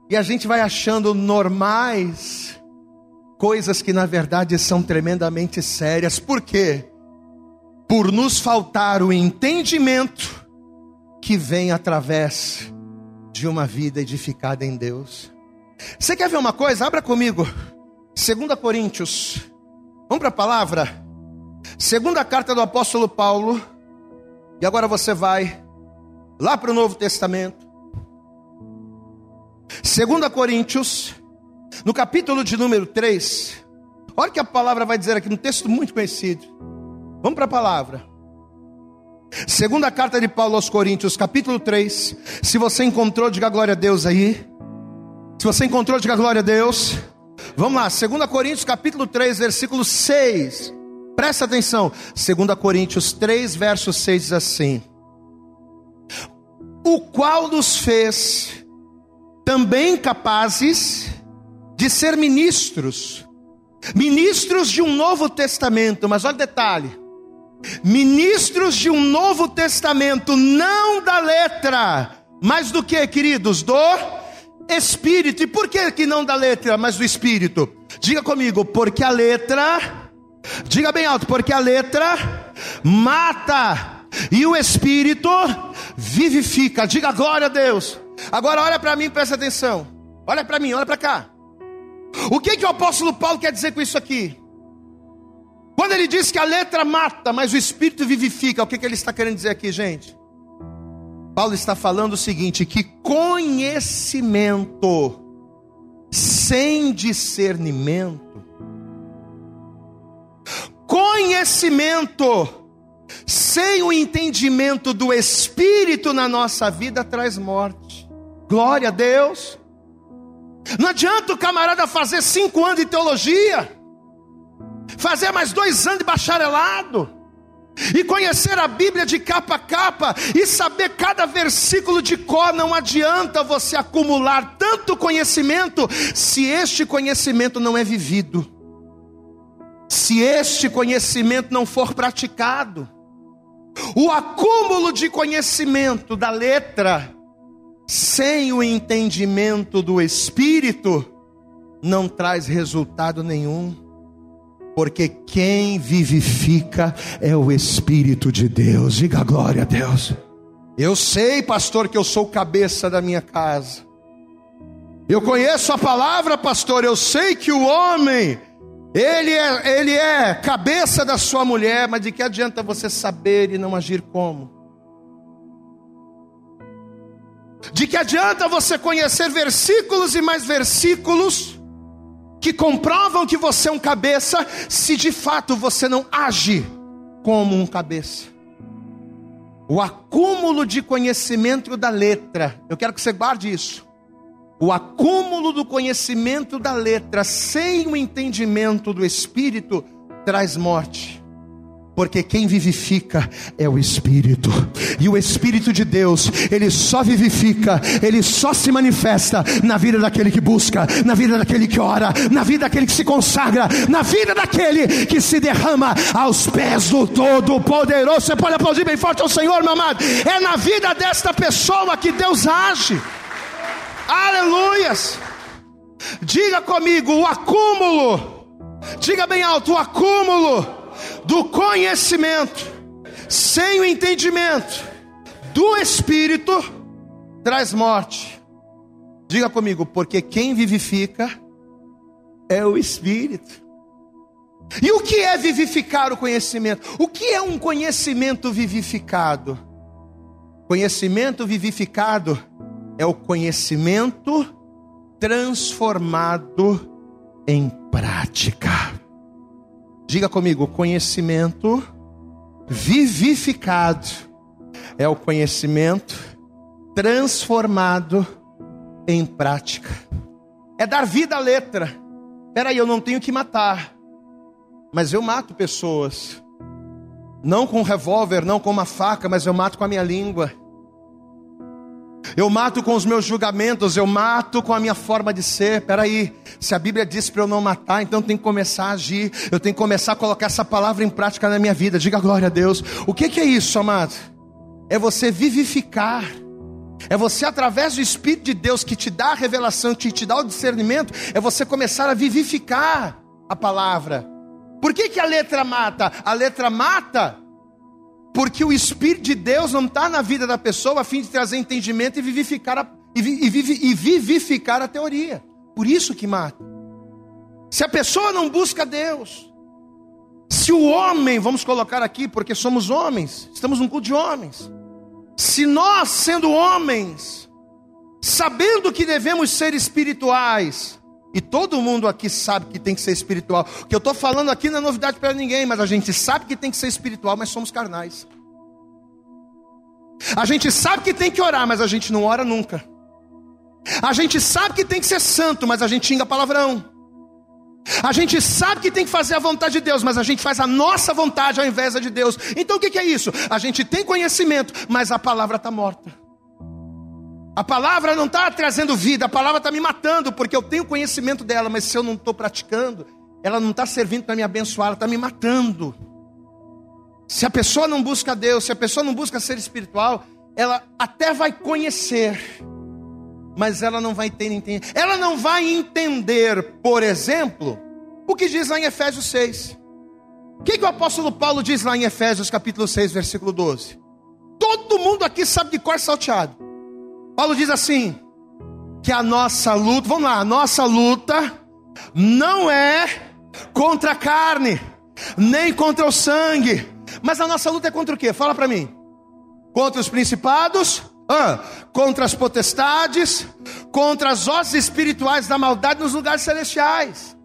E a gente vai achando normais coisas que na verdade são tremendamente sérias. Por quê? Por nos faltar o entendimento que vem através de uma vida edificada em Deus. Você quer ver uma coisa? Abra comigo. 2 Coríntios. Vamos para a palavra? Segunda carta do apóstolo Paulo. E agora você vai lá para o Novo Testamento. 2 Coríntios, No capítulo de número 3, olha o que a palavra vai dizer aqui, num texto muito conhecido. Vamos para a palavra. Segunda carta de Paulo aos Coríntios, capítulo 3. Se você encontrou, diga glória a Deus aí. Se você encontrou, diga glória a Deus. Vamos lá, 2 Coríntios, capítulo 3, versículo 6. Presta atenção. 2 Coríntios 3, verso 6 diz assim: O qual nos fez também capazes de ser ministros, ministros de um novo testamento, mas olha o detalhe: ministros de um novo testamento, não da letra, mas do que, queridos? Do Espírito. E por que, que não da letra, mas do Espírito? Diga comigo, porque a letra, diga bem alto, porque a letra mata e o Espírito vivifica. Diga glória a Deus. Agora olha para mim, presta atenção. Olha para mim, olha para cá. O que que o apóstolo Paulo quer dizer com isso aqui? Quando ele diz que a letra mata, mas o espírito vivifica, o que, que ele está querendo dizer aqui, gente? Paulo está falando o seguinte: que conhecimento sem discernimento, conhecimento sem o entendimento do Espírito na nossa vida traz morte. Glória a Deus. Não adianta o camarada fazer cinco anos de teologia fazer mais dois anos de bacharelado, e conhecer a Bíblia de capa a capa, e saber cada versículo de cor, não adianta você acumular tanto conhecimento, se este conhecimento não é vivido, se este conhecimento não for praticado. O acúmulo de conhecimento da letra, sem o entendimento do Espírito, não traz resultado nenhum porque quem vivifica é o Espírito de Deus. Diga glória a Deus. Eu sei, pastor, que eu sou cabeça da minha casa. Eu conheço a palavra, pastor. Eu sei que o homem, ele é, ele é cabeça da sua mulher, mas de que adianta você saber e não agir como? De que adianta você conhecer versículos e mais versículos? que comprovam que você é um cabeça, se de fato você não age como um cabeça. O acúmulo de conhecimento da letra, eu quero que você guarde isso. O acúmulo do conhecimento da letra sem o entendimento do espírito traz morte porque quem vivifica é o Espírito, e o Espírito de Deus, ele só vivifica, ele só se manifesta na vida daquele que busca, na vida daquele que ora, na vida daquele que se consagra, na vida daquele que se derrama aos pés do Todo-Poderoso. Você pode aplaudir bem forte ao Senhor, meu amado, é na vida desta pessoa que Deus age, aleluias. Diga comigo, o acúmulo, diga bem alto, o acúmulo do conhecimento, sem o entendimento do Espírito, traz morte. Diga comigo, porque quem vivifica é o Espírito. E o que é vivificar o conhecimento? O que é um conhecimento vivificado? Conhecimento vivificado é o conhecimento transformado em prática. Diga comigo, conhecimento vivificado é o conhecimento transformado em prática. É dar vida à letra. Peraí, eu não tenho que matar, mas eu mato pessoas. Não com um revólver, não com uma faca, mas eu mato com a minha língua. Eu mato com os meus julgamentos, eu mato com a minha forma de ser. Peraí, se a Bíblia diz para eu não matar, então tenho que começar a agir, eu tenho que começar a colocar essa palavra em prática na minha vida. Diga glória a Deus. O que, que é isso, amado? É você vivificar, é você, através do Espírito de Deus que te dá a revelação, que te dá o discernimento, é você começar a vivificar a palavra. Por que, que a letra mata? A letra mata porque o Espírito de Deus não está na vida da pessoa a fim de trazer entendimento e vivificar a, e, e, e vivificar a teoria. Por isso que mata. Se a pessoa não busca Deus, se o homem, vamos colocar aqui, porque somos homens, estamos num culto de homens. Se nós, sendo homens, sabendo que devemos ser espirituais, E todo mundo aqui sabe que tem que ser espiritual. O que eu estou falando aqui não é novidade para ninguém, mas a gente sabe que tem que ser espiritual, mas somos carnais. A gente sabe que tem que orar, mas a gente não ora nunca. A gente sabe que tem que ser santo, mas a gente xinga palavrão. A gente sabe que tem que fazer a vontade de Deus, mas a gente faz a nossa vontade ao invés da de Deus. Então o que é isso? A gente tem conhecimento, mas a palavra está morta. A palavra não está trazendo vida, a palavra está me matando, porque eu tenho conhecimento dela, mas se eu não estou praticando, ela não está servindo para me abençoar, ela está me matando. Se a pessoa não busca Deus, se a pessoa não busca ser espiritual, ela até vai conhecer, mas ela não vai ter entender. Ela não vai entender, por exemplo, o que diz lá em Efésios 6. O que, que o apóstolo Paulo diz lá em Efésios capítulo 6, versículo 12? Todo mundo aqui sabe de cor salteado. Paulo diz assim: que a nossa luta, vamos lá, a nossa luta não é contra a carne, nem contra o sangue, mas a nossa luta é contra o que? Fala para mim. Contra os principados, ah, contra as potestades, contra as hostes espirituais da maldade nos lugares celestiais.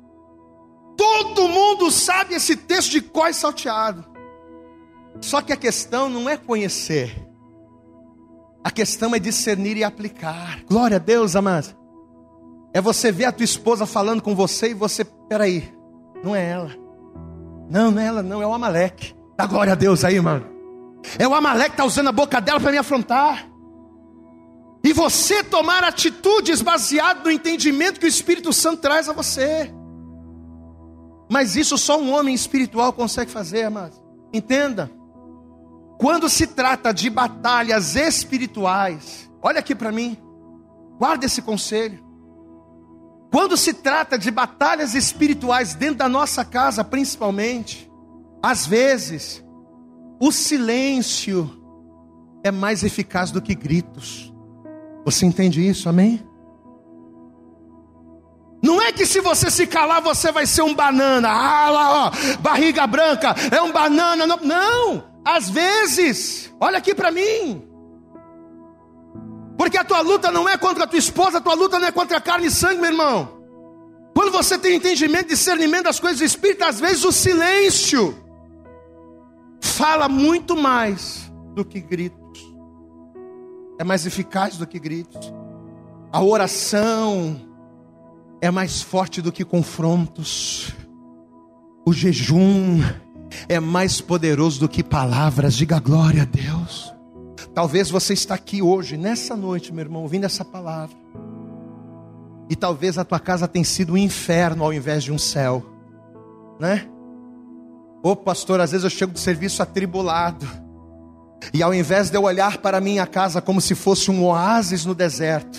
Todo mundo sabe esse texto de cós salteado. Só que a questão não é conhecer, a questão é discernir e aplicar. Glória a Deus, amados. É você ver a tua esposa falando com você e você, peraí, não é ela. Não, não é ela, não, é o Amaleque. Dá glória a Deus aí, mano. É o Amaleque que está usando a boca dela para me afrontar e você tomar atitudes baseadas no entendimento que o Espírito Santo traz a você. Mas isso só um homem espiritual consegue fazer, amados. Entenda. Quando se trata de batalhas espirituais, olha aqui para mim, guarda esse conselho. Quando se trata de batalhas espirituais dentro da nossa casa, principalmente, às vezes, o silêncio é mais eficaz do que gritos. Você entende isso, amém? Não é que se você se calar você vai ser um banana, ah lá, ó, barriga branca, é um banana. Não, não. Às vezes, olha aqui para mim. Porque a tua luta não é contra a tua esposa, a tua luta não é contra a carne e sangue, meu irmão. Quando você tem entendimento, discernimento das coisas do Espírito, às vezes o silêncio fala muito mais do que grito é mais eficaz do que gritos. A oração é mais forte do que confrontos. O jejum é mais poderoso do que palavras. Diga glória a Deus. Talvez você está aqui hoje, nessa noite, meu irmão, ouvindo essa palavra. E talvez a tua casa tenha sido um inferno ao invés de um céu, né? Ô pastor, às vezes eu chego do serviço atribulado e ao invés de eu olhar para a minha casa como se fosse um oásis no deserto,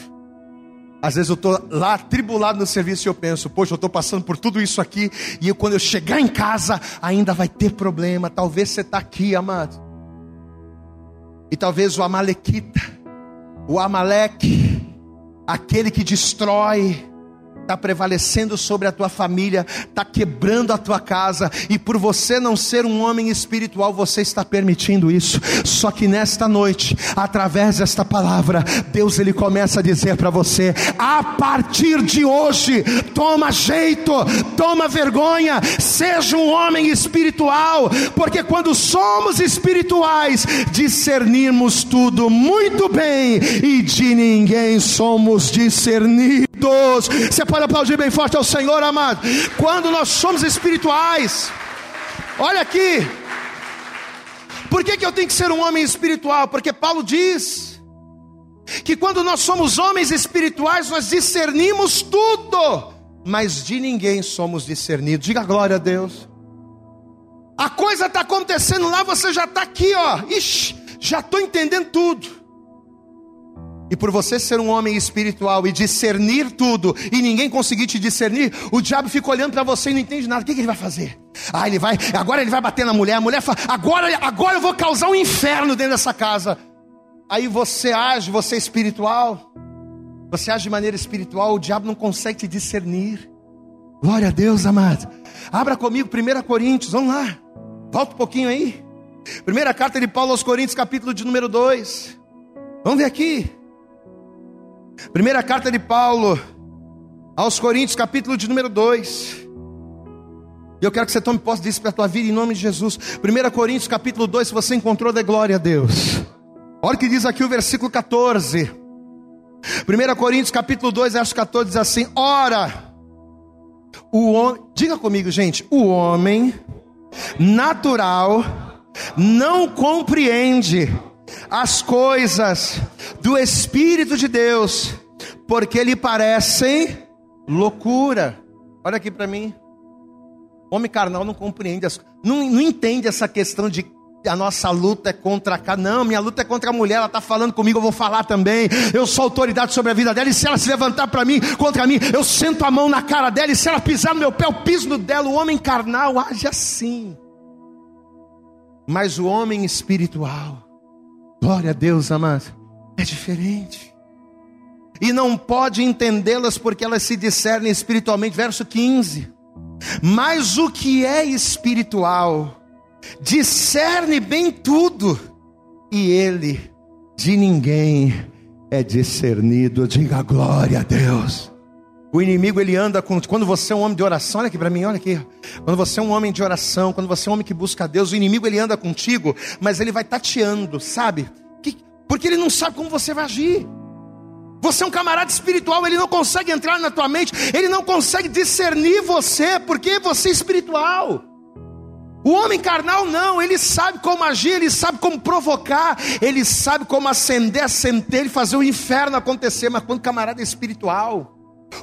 às vezes eu estou lá tribulado no serviço e eu penso, poxa, eu estou passando por tudo isso aqui, e eu, quando eu chegar em casa, ainda vai ter problema. Talvez você está aqui, amado. E talvez o Amalequita, o Amaleque, aquele que destrói, está prevalecendo sobre a tua família, está quebrando a tua casa, e por você não ser um homem espiritual, você está permitindo isso. Só que nesta noite, através desta palavra, Deus ele começa a dizer para você: a partir de hoje, toma jeito, toma vergonha, seja um homem espiritual, porque quando somos espirituais, discernimos tudo muito bem, e de ninguém somos discernidos. Você pode aplaudir bem forte ao Senhor, amado. Quando nós somos espirituais, olha aqui. Por que, que eu tenho que ser um homem espiritual? Porque Paulo diz que quando nós somos homens espirituais, nós discernimos tudo, mas de ninguém somos discernidos. Diga glória a Deus. A coisa está acontecendo lá, você já está aqui, ó. Ixi, já estou entendendo tudo. E por você ser um homem espiritual e discernir tudo, e ninguém conseguir te discernir, o diabo fica olhando para você e não entende nada. O que, que, ele vai fazer? Ah, ele vai, agora ele vai bater na mulher. A mulher fala, agora, agora eu vou causar um inferno dentro dessa casa. Aí você age, você é espiritual, você age de maneira espiritual, o diabo não consegue te discernir. Glória a Deus, amado. Abra comigo 1 Coríntios, vamos lá. Volta um pouquinho aí. Primeira carta de Paulo aos Coríntios, capítulo de número 2. Vamos ver aqui. Primeira carta de Paulo Aos Coríntios, capítulo de número 2. E eu quero que você tome posse disso para a tua vida em nome de Jesus. 1 Coríntios capítulo 2, se você encontrou, dê glória a Deus. Olha o que diz aqui o versículo 14. 1 Coríntios capítulo 2, verso 14 diz assim: Ora, o homem, diga comigo, gente, o homem natural não compreende as coisas do Espírito de Deus, porque lhe parecem loucura. Olha aqui para mim. Homem carnal não compreende, as, não, não entende essa questão de a nossa luta é contra a Não, minha luta é contra a mulher, ela está falando comigo, eu vou falar também. Eu sou autoridade sobre a vida dela, e se ela se levantar para mim, contra mim, eu sento a mão na cara dela, e se ela pisar no meu pé, eu piso no dela. O homem carnal age assim. Mas o homem espiritual, glória a Deus, amado, é diferente. E não pode entendê-las porque elas se discernem espiritualmente. Verso 15. Mas o que é espiritual discerne bem tudo, e ele de ninguém é discernido. Diga glória a Deus. O inimigo ele anda com. Quando você é um homem de oração, olha aqui para mim, olha aqui. Quando você é um homem de oração, quando você é um homem que busca Deus, o inimigo ele anda contigo, mas ele vai tateando, sabe? Porque ele não sabe como você vai agir. Você é um camarada espiritual, ele não consegue entrar na tua mente, ele não consegue discernir você, porque você é espiritual. O homem carnal não, ele sabe como agir, ele sabe como provocar, ele sabe como acender a centelha e fazer o inferno acontecer, mas quando camarada é espiritual,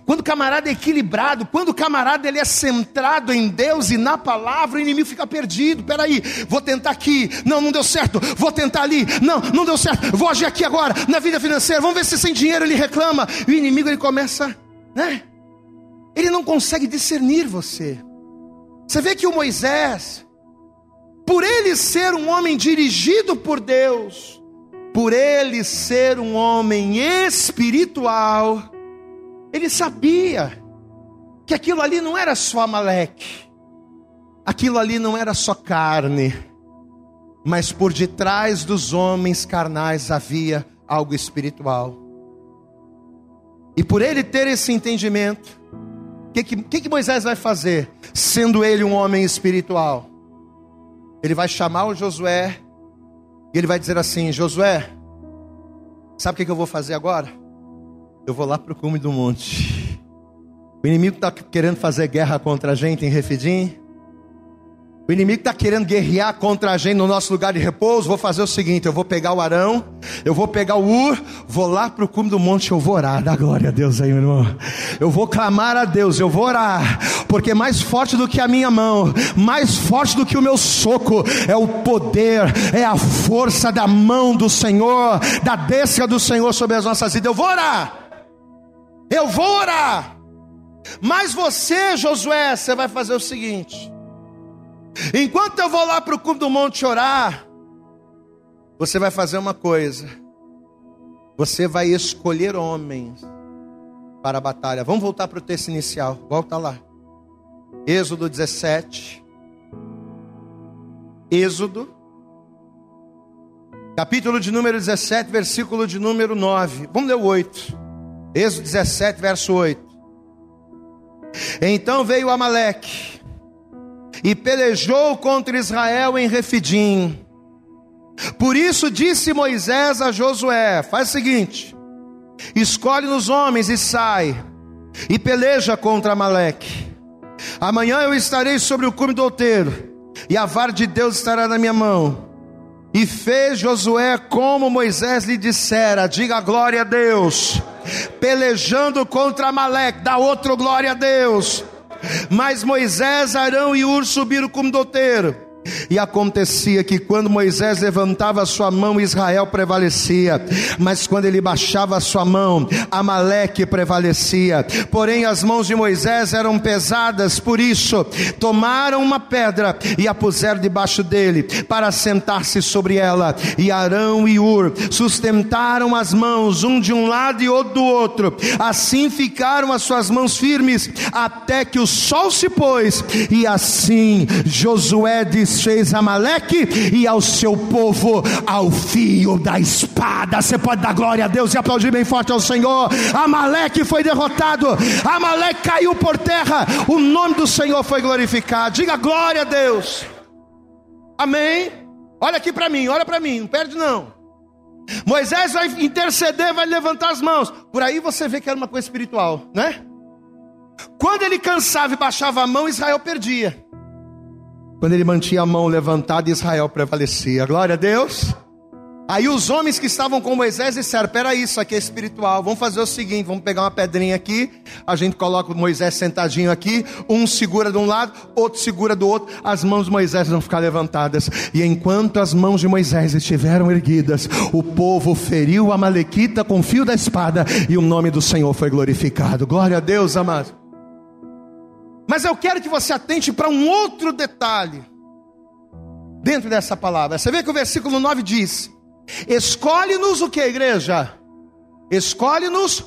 quando o camarada é equilibrado, quando o camarada ele é centrado em Deus e na palavra, o inimigo fica perdido. Peraí, vou tentar aqui, não, não deu certo. Vou tentar ali, não, não deu certo. Vou agir aqui agora na vida financeira. Vamos ver se sem dinheiro ele reclama. E o inimigo ele começa, né? Ele não consegue discernir você. Você vê que o Moisés, por ele ser um homem dirigido por Deus, por ele ser um homem espiritual, ele sabia que aquilo ali não era só Amaleque, aquilo ali não era só carne, mas por detrás dos homens carnais havia algo espiritual. E por ele ter esse entendimento, o que, que, que, Moisés vai fazer? Sendo ele um homem espiritual, ele vai chamar o Josué e ele vai dizer assim: Josué, sabe o que, que eu vou fazer agora? Eu vou lá para o cume do monte. O inimigo está querendo fazer guerra contra a gente em Refidim. O inimigo está querendo guerrear contra a gente no nosso lugar de repouso. Vou fazer o seguinte: eu vou pegar o Arão, eu vou pegar o Ur, vou lá para o cume do monte, eu vou orar. Dá glória a Deus aí, meu irmão. Eu vou clamar a Deus, eu vou orar, porque mais forte do que a minha mão, mais forte do que o meu soco, é o poder, é a força da mão do Senhor, da destra do Senhor sobre as nossas vidas. Eu vou orar. Eu vou orar. Mas você, Josué, você vai fazer o seguinte: enquanto eu vou lá para o cume do monte orar, você vai fazer uma coisa. Você vai escolher homens para a batalha. Vamos voltar para o texto inicial. Volta lá. Êxodo 17. Êxodo. Capítulo de número 17, versículo de número 9. Vamos ler o 8. Êxodo 17, verso 8. Então veio Amaleque e pelejou contra Israel em Refidim. Por isso disse Moisés a Josué: Faz o seguinte, escolhe nos homens e sai, e peleja contra Amaleque. Amanhã eu estarei sobre o cume do outeiro, e a vara de Deus estará na minha mão. E fez Josué como Moisés lhe dissera, diga glória a Deus pelejando contra Amaleque, dá outro glória a Deus. Mas Moisés, Arão e Ur subiram como doteiro e acontecia que quando Moisés levantava a sua mão, Israel prevalecia, mas quando ele baixava a sua mão, Amaleque prevalecia. Porém, as mãos de Moisés eram pesadas, por isso tomaram uma pedra e a puseram debaixo dele, para sentar-se sobre ela. E Arão e Ur sustentaram as mãos, um de um lado e outro do outro. Assim ficaram as suas mãos firmes, até que o sol se pôs, e assim Josué disse Moisés fez Amaleque e ao seu povo ao fio da espada. Você pode dar glória a Deus e aplaudir bem forte ao Senhor. Amaleque foi derrotado, Amaleque caiu por terra, o nome do Senhor foi glorificado. Diga glória a Deus. Amém. Olha aqui para mim, olha para mim, não perde não. Moisés vai interceder, vai levantar as mãos. Por aí você vê que era uma coisa espiritual, né? Quando ele cansava e baixava a mão, Israel perdia. Quando ele mantinha a mão levantada, Israel prevalecia. Glória a Deus. Aí os homens que estavam com Moisés disseram: Peraí, isso aqui é espiritual. Vamos fazer o seguinte: vamos pegar uma pedrinha aqui. A gente coloca o Moisés sentadinho aqui. Um segura de um lado, outro segura do outro. As mãos de Moisés vão ficar levantadas. E enquanto as mãos de Moisés estiveram erguidas, o povo feriu a Malequita com o fio da espada. E o nome do Senhor foi glorificado. Glória a Deus, amado. Mas eu quero que você atente para um outro detalhe dentro dessa palavra. Você vê que o versículo 9 diz: Escolhe-nos o que, igreja? Escolhe-nos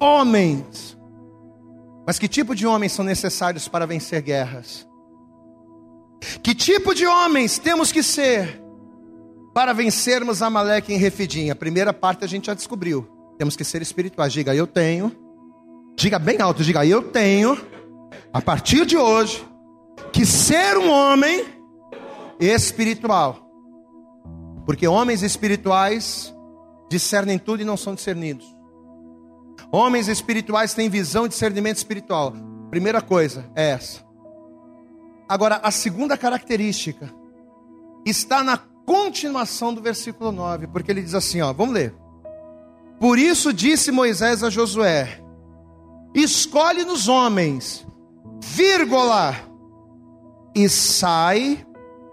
homens. Mas que tipo de homens são necessários para vencer guerras? Que tipo de homens temos que ser para vencermos Amaleque em Refidim? A primeira parte a gente já descobriu. Temos que ser espirituais. Diga, eu tenho. Diga bem alto, diga, eu tenho. A partir de hoje, que ser um homem espiritual. Porque homens espirituais discernem tudo e não são discernidos. Homens espirituais têm visão e discernimento espiritual. Primeira coisa é essa. Agora, a segunda característica está na continuação do versículo 9, porque ele diz assim, ó, vamos ler. Por isso disse Moisés a Josué: Escolhe nos homens, vírgula, e sai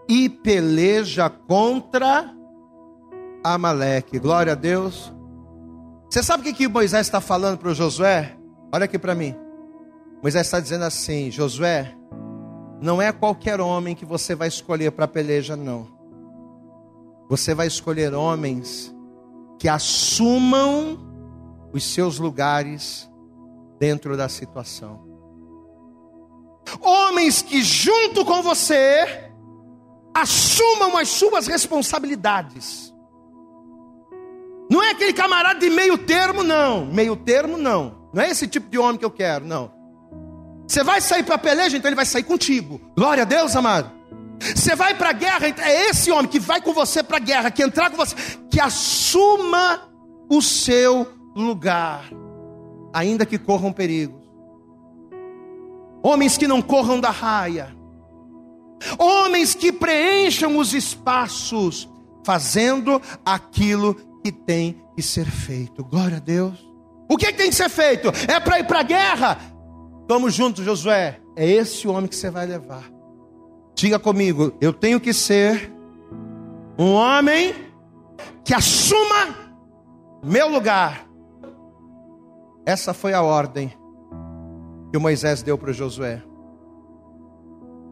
e peleja contra Amaleque. Glória a Deus. Você sabe o que, que Moisés está falando para o Josué? Olha aqui para mim. Moisés está dizendo assim: Josué, não é qualquer homem que você vai escolher para peleja, não. Você vai escolher homens que assumam os seus lugares dentro da situação. Homens que, junto com você, assumam as suas responsabilidades. Não é aquele camarada de meio termo, não. Meio termo, não. Não é esse tipo de homem que eu quero, não. Você vai sair para a peleja, então ele vai sair contigo. Glória a Deus, amado. Você vai para a guerra, então é esse homem que vai com você para a guerra, que entrar com você, que assuma o seu lugar, ainda que corram perigos. Homens que não corram da raia. Homens que preencham os espaços, fazendo aquilo que tem que ser feito. Glória a Deus. O que, tem que ser feito? É para ir para a guerra? Vamos juntos, Josué. É esse homem que você vai levar. Diga comigo, eu tenho que ser um homem que assuma meu lugar. Essa foi a ordem que Moisés deu para Josué.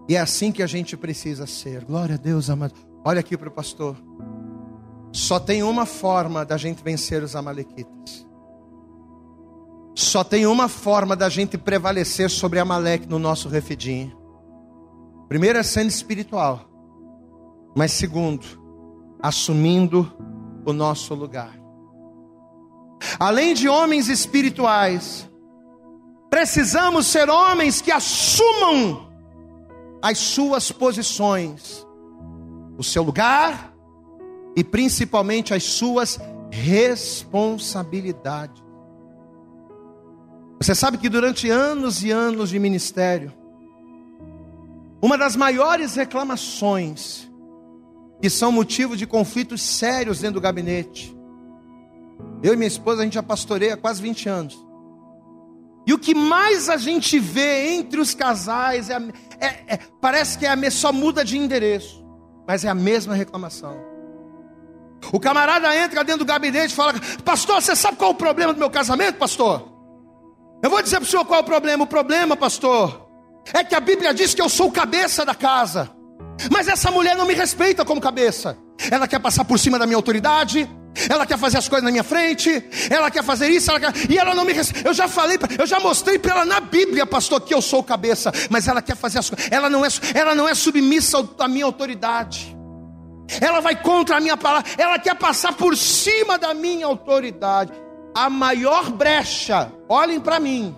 E é assim que a gente precisa ser. Glória a Deus, amado. Olha aqui para o pastor. Só tem uma forma da gente vencer os Amalequitas. Só tem uma forma da gente prevalecer sobre Amaleque no nosso refidim. Primeiro é sendo espiritual. Mas segundo, assumindo o nosso lugar. Além de homens espirituais, precisamos ser homens que assumam as suas posições, o seu lugar e principalmente as suas responsabilidades. Você sabe que durante anos e anos de ministério, uma das maiores reclamações que são motivo de conflitos sérios dentro do gabinete. Eu e minha esposa a gente já pastoreia há quase 20 anos. E o que mais a gente vê entre os casais é, é, é parece que é só muda de endereço, mas é a mesma reclamação. O camarada entra dentro do gabinete e fala: Pastor, você sabe qual é o problema do meu casamento, pastor? Eu vou dizer para o senhor qual é o problema. O problema, pastor, é que a Bíblia diz que eu sou o cabeça da casa. Mas essa mulher não me respeita como cabeça. Ela quer passar por cima da minha autoridade. Ela quer fazer as coisas na minha frente, ela quer fazer isso, ela quer, e ela não me Eu já falei, eu já mostrei para ela na Bíblia, pastor, que eu sou cabeça, mas ela quer fazer as coisas, ela não é, ela não é submissa à minha autoridade. Ela vai contra a minha palavra, ela quer passar por cima da minha autoridade. A maior brecha, olhem para mim,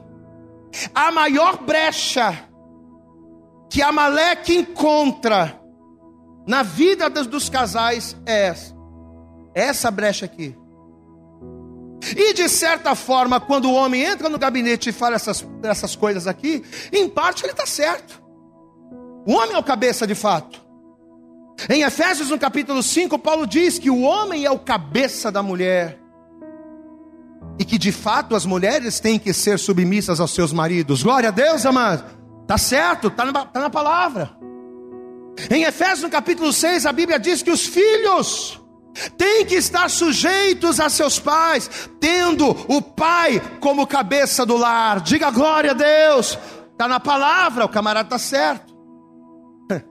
a maior brecha que Amaleque encontra na vida dos casais é essa essa brecha aqui. E de certa forma, quando o homem entra no gabinete e fala essas, essas coisas aqui, em parte ele está certo. O homem é o cabeça de fato. Em Efésios, no capítulo 5, Paulo diz que o homem é o cabeça da mulher. E que de fato as mulheres têm que ser submissas aos seus maridos. Glória a Deus, amados. Está certo, está na, tá na palavra. Em Efésios, no capítulo 6, a Bíblia diz que os filhos têm que estar sujeitos a seus pais, tendo o pai como cabeça do lar. Diga glória a Deus. Está na palavra, o camarada está certo.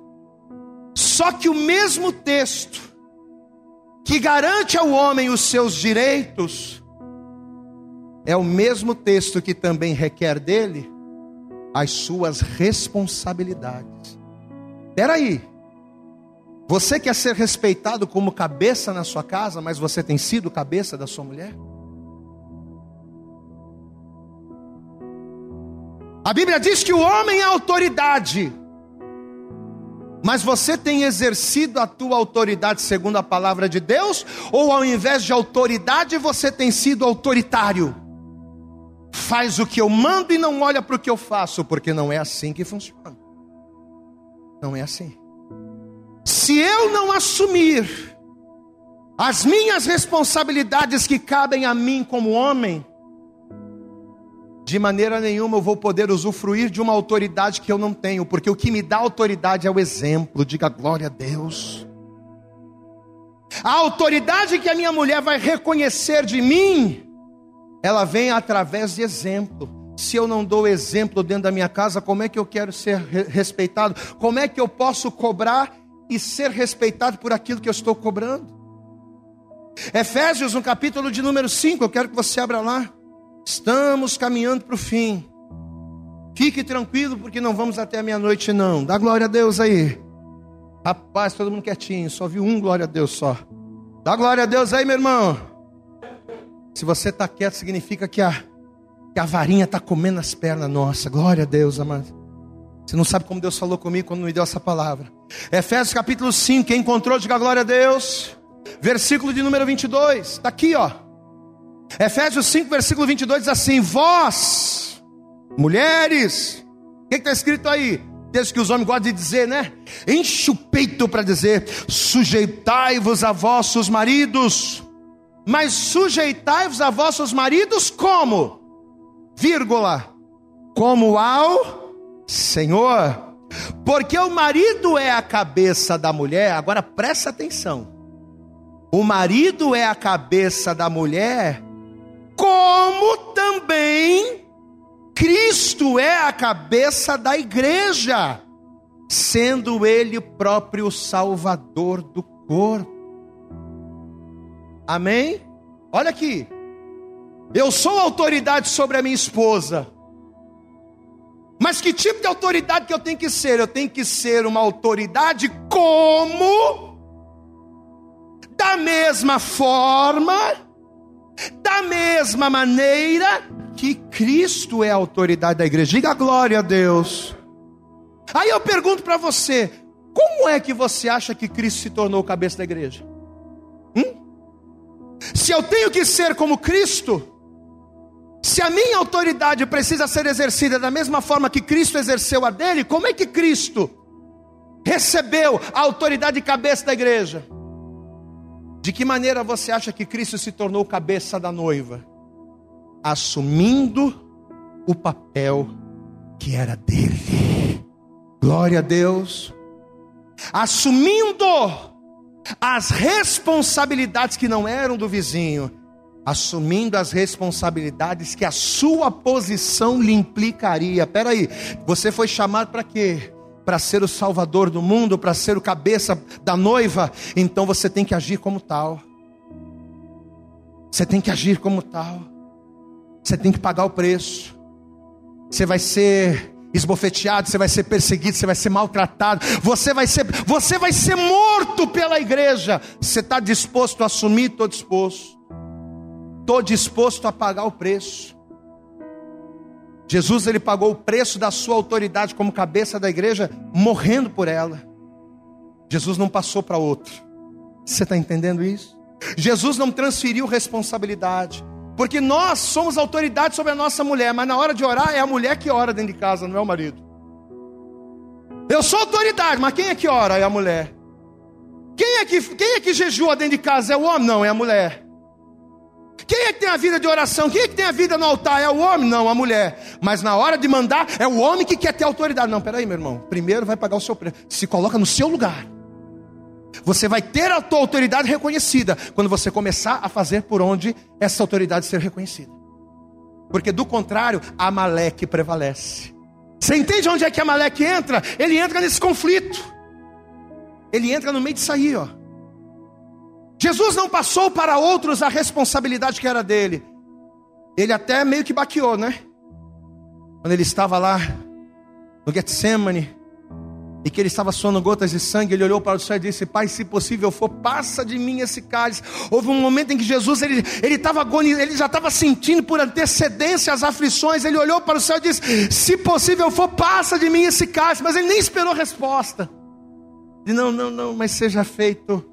Só que o mesmo texto que garante ao homem os seus direitos é o mesmo texto que também requer dele as suas responsabilidades. Espera aí. Você quer ser respeitado como cabeça na sua casa, mas você tem sido cabeça da sua mulher? A Bíblia diz que o homem é autoridade. Mas você tem exercido a tua autoridade segundo a palavra de Deus? Ou ao invés de autoridade, você tem sido autoritário? Faz o que eu mando e não olha para o que eu faço, porque não é assim que funciona. Não é assim se eu não assumir as minhas responsabilidades que cabem a mim como homem, de maneira nenhuma eu vou poder usufruir de uma autoridade que eu não tenho, porque o que me dá autoridade é o exemplo, diga glória a Deus. A autoridade que a minha mulher vai reconhecer de mim, ela vem através de exemplo. Se eu não dou exemplo dentro da minha casa, como é que eu quero ser respeitado? Como é que eu posso cobrar e ser respeitado por aquilo que eu estou cobrando. Efésios, no capítulo de número 5, eu quero que você abra lá. Estamos caminhando para o fim. Fique tranquilo, porque não vamos até a meia-noite, não. Dá glória a Deus aí. Rapaz, todo mundo quietinho, só viu um glória a Deus só. Dá glória a Deus aí, meu irmão. Se você está quieto, significa que a, que a varinha está comendo as pernas nossa. Glória a Deus, amado. Você não sabe como Deus falou comigo quando me deu essa palavra. Efésios capítulo 5, quem encontrou, diga glória a Deus. Versículo de número 22, está aqui, ó. Efésios 5, versículo 22 diz assim: Vós, mulheres, o que está escrito aí? Texto que os homens gostam de dizer, né? Enche o peito para dizer: sujeitai-vos a vossos maridos, mas sujeitai-vos a vossos maridos como? Vírgula, como ao Senhor, porque o marido é a cabeça da mulher, agora presta atenção. O marido é a cabeça da mulher, como também Cristo é a cabeça da igreja, sendo ele próprio o salvador do corpo. Amém? Olha aqui. Eu sou autoridade sobre a minha esposa. Mas que tipo de autoridade que eu tenho que ser? Eu tenho que ser uma autoridade como, da mesma forma, da mesma maneira que Cristo é a autoridade da igreja. Diga glória a Deus. Aí eu pergunto para você: como é que você acha que Cristo se tornou cabeça da igreja? Hum? Se eu tenho que ser como Cristo, se a minha autoridade precisa ser exercida da mesma forma que Cristo exerceu a dele, como é que Cristo recebeu a autoridade de cabeça da igreja? De que maneira você acha que Cristo se tornou cabeça da noiva? Assumindo o papel que era dele. Glória a Deus. Assumindo as responsabilidades que não eram do vizinho assumindo as responsabilidades que a sua posição lhe implicaria. Peraí, você foi chamado para quê? Para ser o salvador do mundo, para ser o cabeça da noiva, então você tem que agir como tal. Você tem que agir como tal. Você tem que pagar o preço. Você vai ser esbofeteado, você vai ser perseguido, você vai ser maltratado, você vai ser, você vai ser morto pela igreja. Você está disposto a assumir? Estou disposto. Estou disposto a pagar o preço. Jesus ele pagou o preço da sua autoridade como cabeça da igreja, morrendo por ela. Jesus não passou para outro. Você está entendendo isso? Jesus não transferiu responsabilidade. Porque nós somos autoridade sobre a nossa mulher, mas na hora de orar é a mulher que ora dentro de casa, não é o marido. Eu sou autoridade, mas quem é que ora? É a mulher. Quem é que, quem é que jejua dentro de casa? É o homem? Não, é a mulher. Quem é que tem a vida de oração? Quem é que tem a vida no altar? É o homem? Não, a mulher. Mas na hora de mandar, é o homem que quer ter autoridade. Não, peraí, meu irmão. Primeiro vai pagar o seu preço. Se coloca no seu lugar. Você vai ter a tua autoridade reconhecida quando você começar a fazer por onde essa autoridade ser reconhecida. Porque do contrário, Amaleque prevalece. Você entende onde é que Amaleque entra? Ele entra nesse conflito. Ele entra no meio disso aí, ó. Jesus não passou para outros a responsabilidade que era dele. Ele até meio que baqueou, né? Quando ele estava lá no Getsemane, e que ele estava suando gotas de sangue, ele olhou para o céu e disse: Pai, se possível for, passa de mim esse cálice. Houve um momento em que Jesus ele, ele, estava ele já estava sentindo por antecedência as aflições. Ele olhou para o céu e disse: Se possível for, passa de mim esse cálice. Mas ele nem esperou resposta. De não, não, não, mas seja feito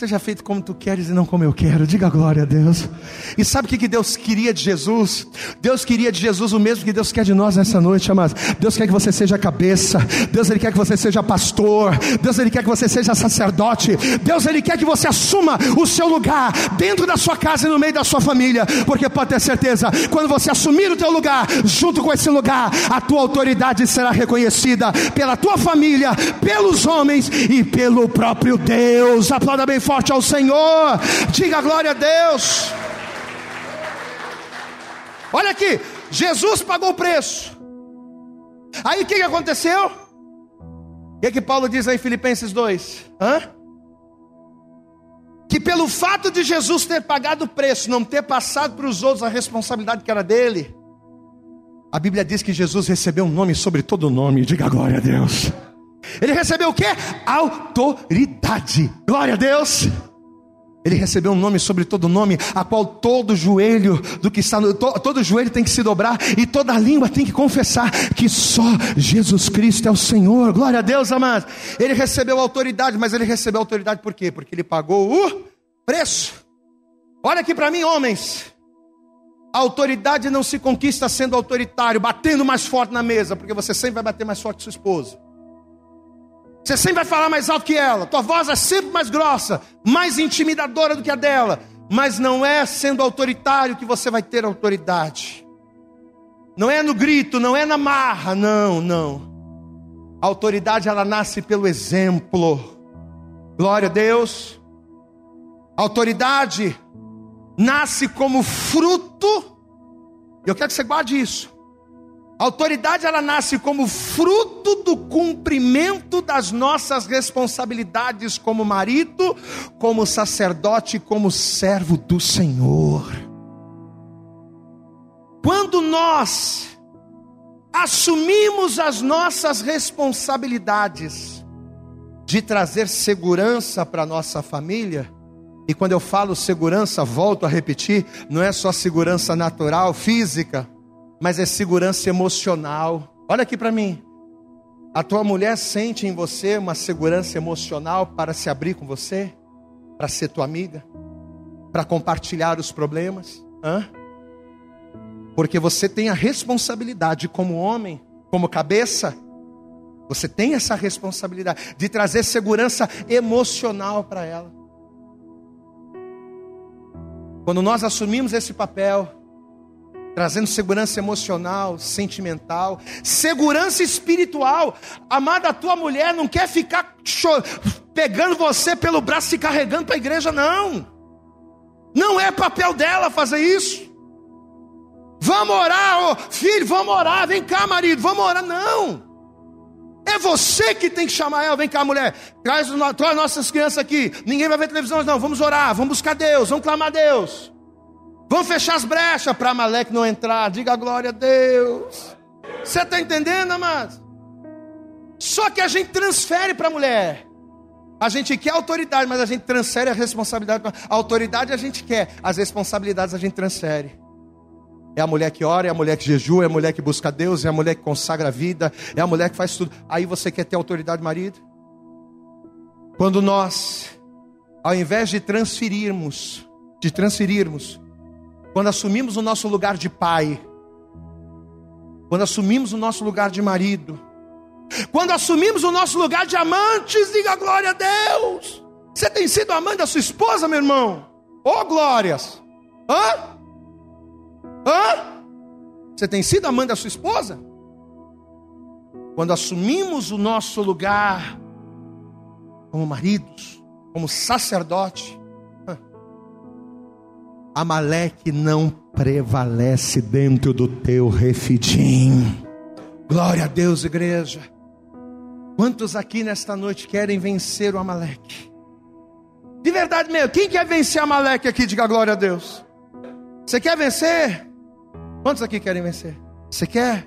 Seja feito como tu queres e não como eu quero. Diga glória a Deus. E sabe o que Deus queria de Jesus? Deus queria de Jesus o mesmo que Deus quer de nós nessa noite, amados. Deus quer que você seja cabeça. Deus ele quer que você seja pastor. Deus ele quer que você seja sacerdote. Deus ele quer que você assuma o seu lugar dentro da sua casa e no meio da sua família. Porque pode ter certeza, quando você assumir o teu lugar, junto com esse lugar, a tua autoridade será reconhecida pela tua família, pelos homens e pelo próprio Deus. Aplauda bem forte forte ao Senhor. Diga glória a Deus. Olha aqui, Jesus pagou o preço. Aí o que, que aconteceu? O que, que Paulo diz aí em Filipenses 2? Hã? Que pelo fato de Jesus ter pagado o preço, não ter passado para os outros a responsabilidade que era dele, a Bíblia diz que Jesus recebeu um nome sobre todo nome. Diga glória a Deus. Ele recebeu o que? Autoridade. Glória a Deus. Ele recebeu um nome sobre todo nome, a qual todo joelho do que está to, todo joelho tem que se dobrar e toda língua tem que confessar que só Jesus Cristo é o Senhor. Glória a Deus, amados. Ele recebeu autoridade, mas ele recebeu autoridade por quê? Porque ele pagou o preço. Olha aqui para mim, homens. A autoridade não se conquista sendo autoritário, batendo mais forte na mesa, porque você sempre vai bater mais forte que sua esposa. Você sempre vai falar mais alto que ela. Tua voz é sempre mais grossa, mais intimidadora do que a dela. Mas não é sendo autoritário que você vai ter autoridade. Não é no grito, não é na marra, não, não. A autoridade ela nasce pelo exemplo. Glória a Deus. A autoridade nasce como fruto. Eu quero que você guarde isso. A autoridade ela nasce como fruto do cumprimento das nossas responsabilidades como marido, como sacerdote, como servo do Senhor. Quando nós assumimos as nossas responsabilidades de trazer segurança para nossa família, e quando eu falo segurança, volto a repetir, não é só segurança natural, física, mas é segurança emocional. Olha aqui para mim. A tua mulher sente em você uma segurança emocional para se abrir com você, para ser tua amiga, para compartilhar os problemas? Hã? Porque você tem a responsabilidade como homem, como cabeça, você tem essa responsabilidade de trazer segurança emocional para ela. Quando nós assumimos esse papel, trazendo segurança emocional, sentimental, segurança espiritual. Amada, a tua mulher não quer ficar pegando você pelo braço e carregando para a igreja, não. Não é papel dela fazer isso. Vamos orar, oh, filho, vamos orar. Vem cá, marido, vamos orar. Não. É você que tem que chamar ela. Vem cá, mulher. Traz, traz nossas crianças aqui. Ninguém vai ver televisão, não. Vamos orar, vamos buscar Deus, vamos clamar a Deus. Vão fechar as brechas para Amaleque não entrar. Diga glória a Deus. Você está entendendo, amados? Só que a gente transfere para a mulher. A gente quer autoridade, mas a gente transfere a responsabilidade. A autoridade a gente quer, as responsabilidades a gente transfere. É a mulher que ora, é a mulher que jejua, é a mulher que busca Deus, é a mulher que consagra a vida, é a mulher que faz tudo. Aí você quer ter autoridade, marido? Quando nós, ao invés de transferirmos, de transferirmos, quando assumimos o nosso lugar de pai, quando assumimos o nosso lugar de marido, quando assumimos o nosso lugar de amantes, diga glória a Deus. Você tem sido amante da sua esposa, meu irmão? Ô oh, glórias! Hã? Hã? Você tem sido amante da sua esposa? Quando assumimos o nosso lugar como maridos, como sacerdote, Amaleque não prevalece dentro do teu refidim. Glória a Deus, igreja. Quantos aqui nesta noite querem vencer o Amaleque? De verdade mesmo, quem quer vencer Amaleque aqui? Diga glória a Deus. Você quer vencer? Quantos aqui querem vencer? Você quer?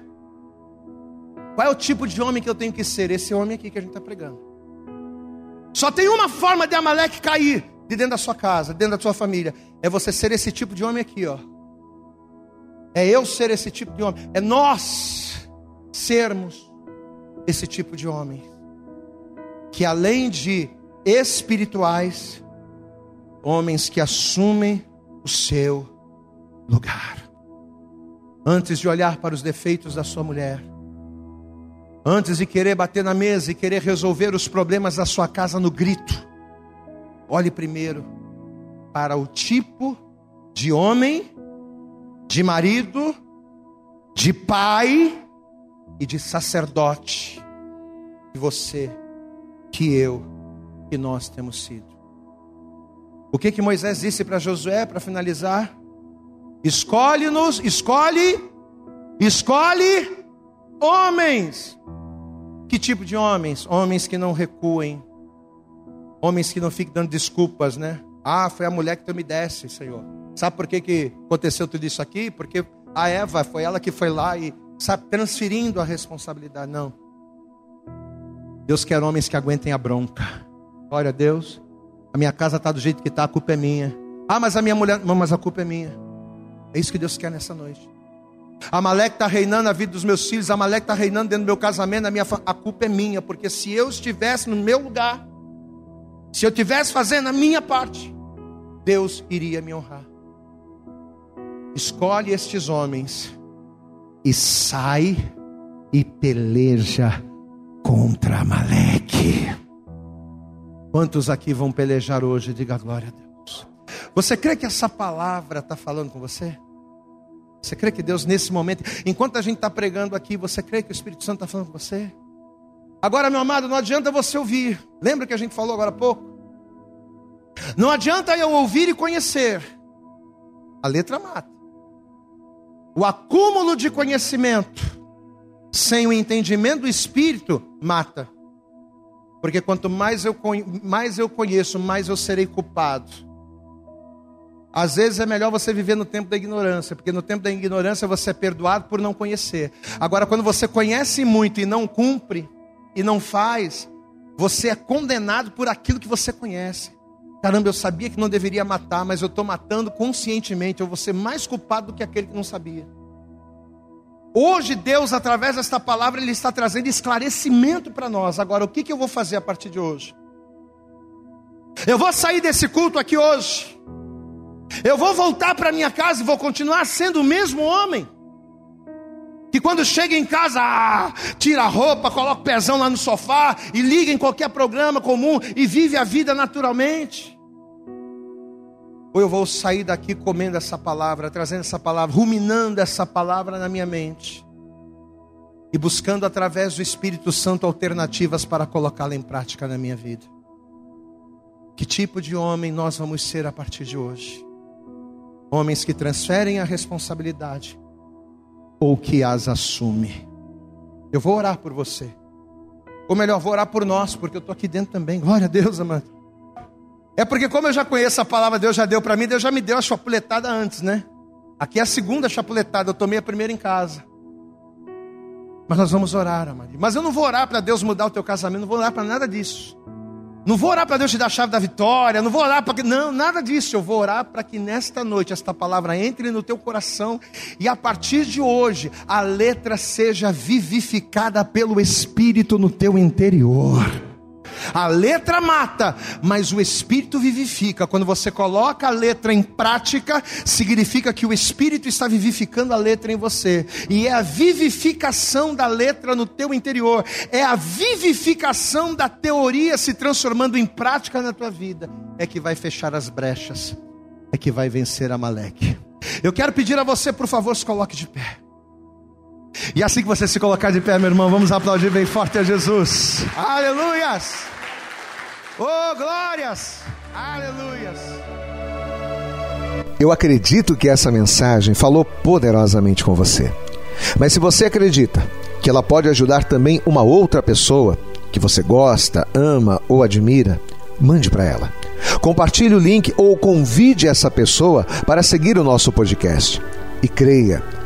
Qual é o tipo de homem que eu tenho que ser? Esse homem aqui que a gente está pregando. Só tem uma forma de Amaleque cair de dentro da sua casa, dentro da sua família. É você ser esse tipo de homem aqui, ó. É eu ser esse tipo de homem. É nós sermos esse tipo de homem que além de espirituais, homens que assumem o seu lugar. Antes de olhar para os defeitos da sua mulher, antes de querer bater na mesa e querer resolver os problemas da sua casa no grito, olhe primeiro para o tipo de homem, de marido, de pai e de sacerdote que você, que eu, que nós temos sido. O que que Moisés disse para Josué para finalizar? Escolhe-nos, escolhe, escolhe homens. Que tipo de homens? Homens que não recuem, homens que não fiquem dando desculpas, né? Ah, foi a mulher que tu me desse, Senhor. Sabe por que, que aconteceu tudo isso aqui? Porque a Eva foi ela que foi lá e sabe, transferindo a responsabilidade. Não. Deus quer homens que aguentem a bronca. Glória a Deus. A minha casa está do jeito que está, a culpa é minha. Ah, mas a minha mulher. Não, mas a culpa é minha. É isso que Deus quer nessa noite. A Amaleque está reinando na vida dos meus filhos, a Amaleque está reinando dentro do meu casamento, na minha a culpa é minha, porque se eu estivesse no meu lugar, se eu estivesse fazendo a minha parte, Deus iria me honrar. Escolhe estes homens e sai e peleja contra Amaleque. Quantos aqui vão pelejar hoje? Diga glória a Deus. Você crê que essa palavra está falando com você? Você crê que Deus, nesse momento, enquanto a gente está pregando aqui, você crê que o Espírito Santo está falando com você? Agora, meu amado, não adianta você ouvir. Lembra que a gente falou agora há pouco? Não adianta eu ouvir e conhecer. A letra mata. O acúmulo de conhecimento sem o entendimento do Espírito mata. Porque quanto mais eu, mais eu conheço, mais eu serei culpado. Às vezes é melhor você viver no tempo da ignorância, porque no tempo da ignorância você é perdoado por não conhecer. Agora, quando você conhece muito e não cumpre, e não faz, você é condenado por aquilo que você conhece. Caramba, eu sabia que não deveria matar, mas eu estou matando conscientemente. Eu vou ser mais culpado do que aquele que não sabia. Hoje, Deus, através desta palavra, Ele está trazendo esclarecimento para nós. Agora, o que, que eu vou fazer a partir de hoje? Eu vou sair desse culto aqui hoje. Eu vou voltar para minha casa e vou continuar sendo o mesmo homem. Que quando chega em casa, ah, tira a roupa, coloca o pezão lá no sofá e liga em qualquer programa comum e vive a vida naturalmente. Ou eu vou sair daqui comendo essa palavra, trazendo essa palavra, ruminando essa palavra na minha mente e buscando através do Espírito Santo alternativas para colocá-la em prática na minha vida. Que tipo de homem nós vamos ser a partir de hoje? Homens que transferem a responsabilidade ou que as assume. Eu vou orar por você. Ou melhor, vou orar por nós, porque eu estou aqui dentro também. Glória a Deus, amado. É porque como eu já conheço a palavra, Deus já deu para mim, Deus já me deu a chapuletada antes, né? Aqui é a segunda chapuletada, eu tomei a primeira em casa. Mas nós vamos orar, Amaria. Mas eu não vou orar para Deus mudar o teu casamento, não vou orar para nada disso. Não vou orar para Deus te dar a chave da vitória, não vou orar para que. Não, nada disso. Eu vou orar para que nesta noite esta palavra entre no teu coração e a partir de hoje a letra seja vivificada pelo Espírito no teu interior. A letra mata, mas o Espírito vivifica. Quando você coloca a letra em prática, significa que o Espírito está vivificando a letra em você. E é a vivificação da letra no teu interior. É a vivificação da teoria se transformando em prática na tua vida. É que vai fechar as brechas. É que vai vencer a Maleque. Eu quero pedir a você, por favor, se coloque de pé. E assim que você se colocar de pé, meu irmão, vamos aplaudir bem forte a Jesus. Aleluias! Oh, glórias! Aleluias! Eu acredito que essa mensagem falou poderosamente com você. Mas se você acredita que ela pode ajudar também uma outra pessoa que você gosta, ama ou admira, mande para ela. Compartilhe o link ou convide essa pessoa para seguir o nosso podcast. E creia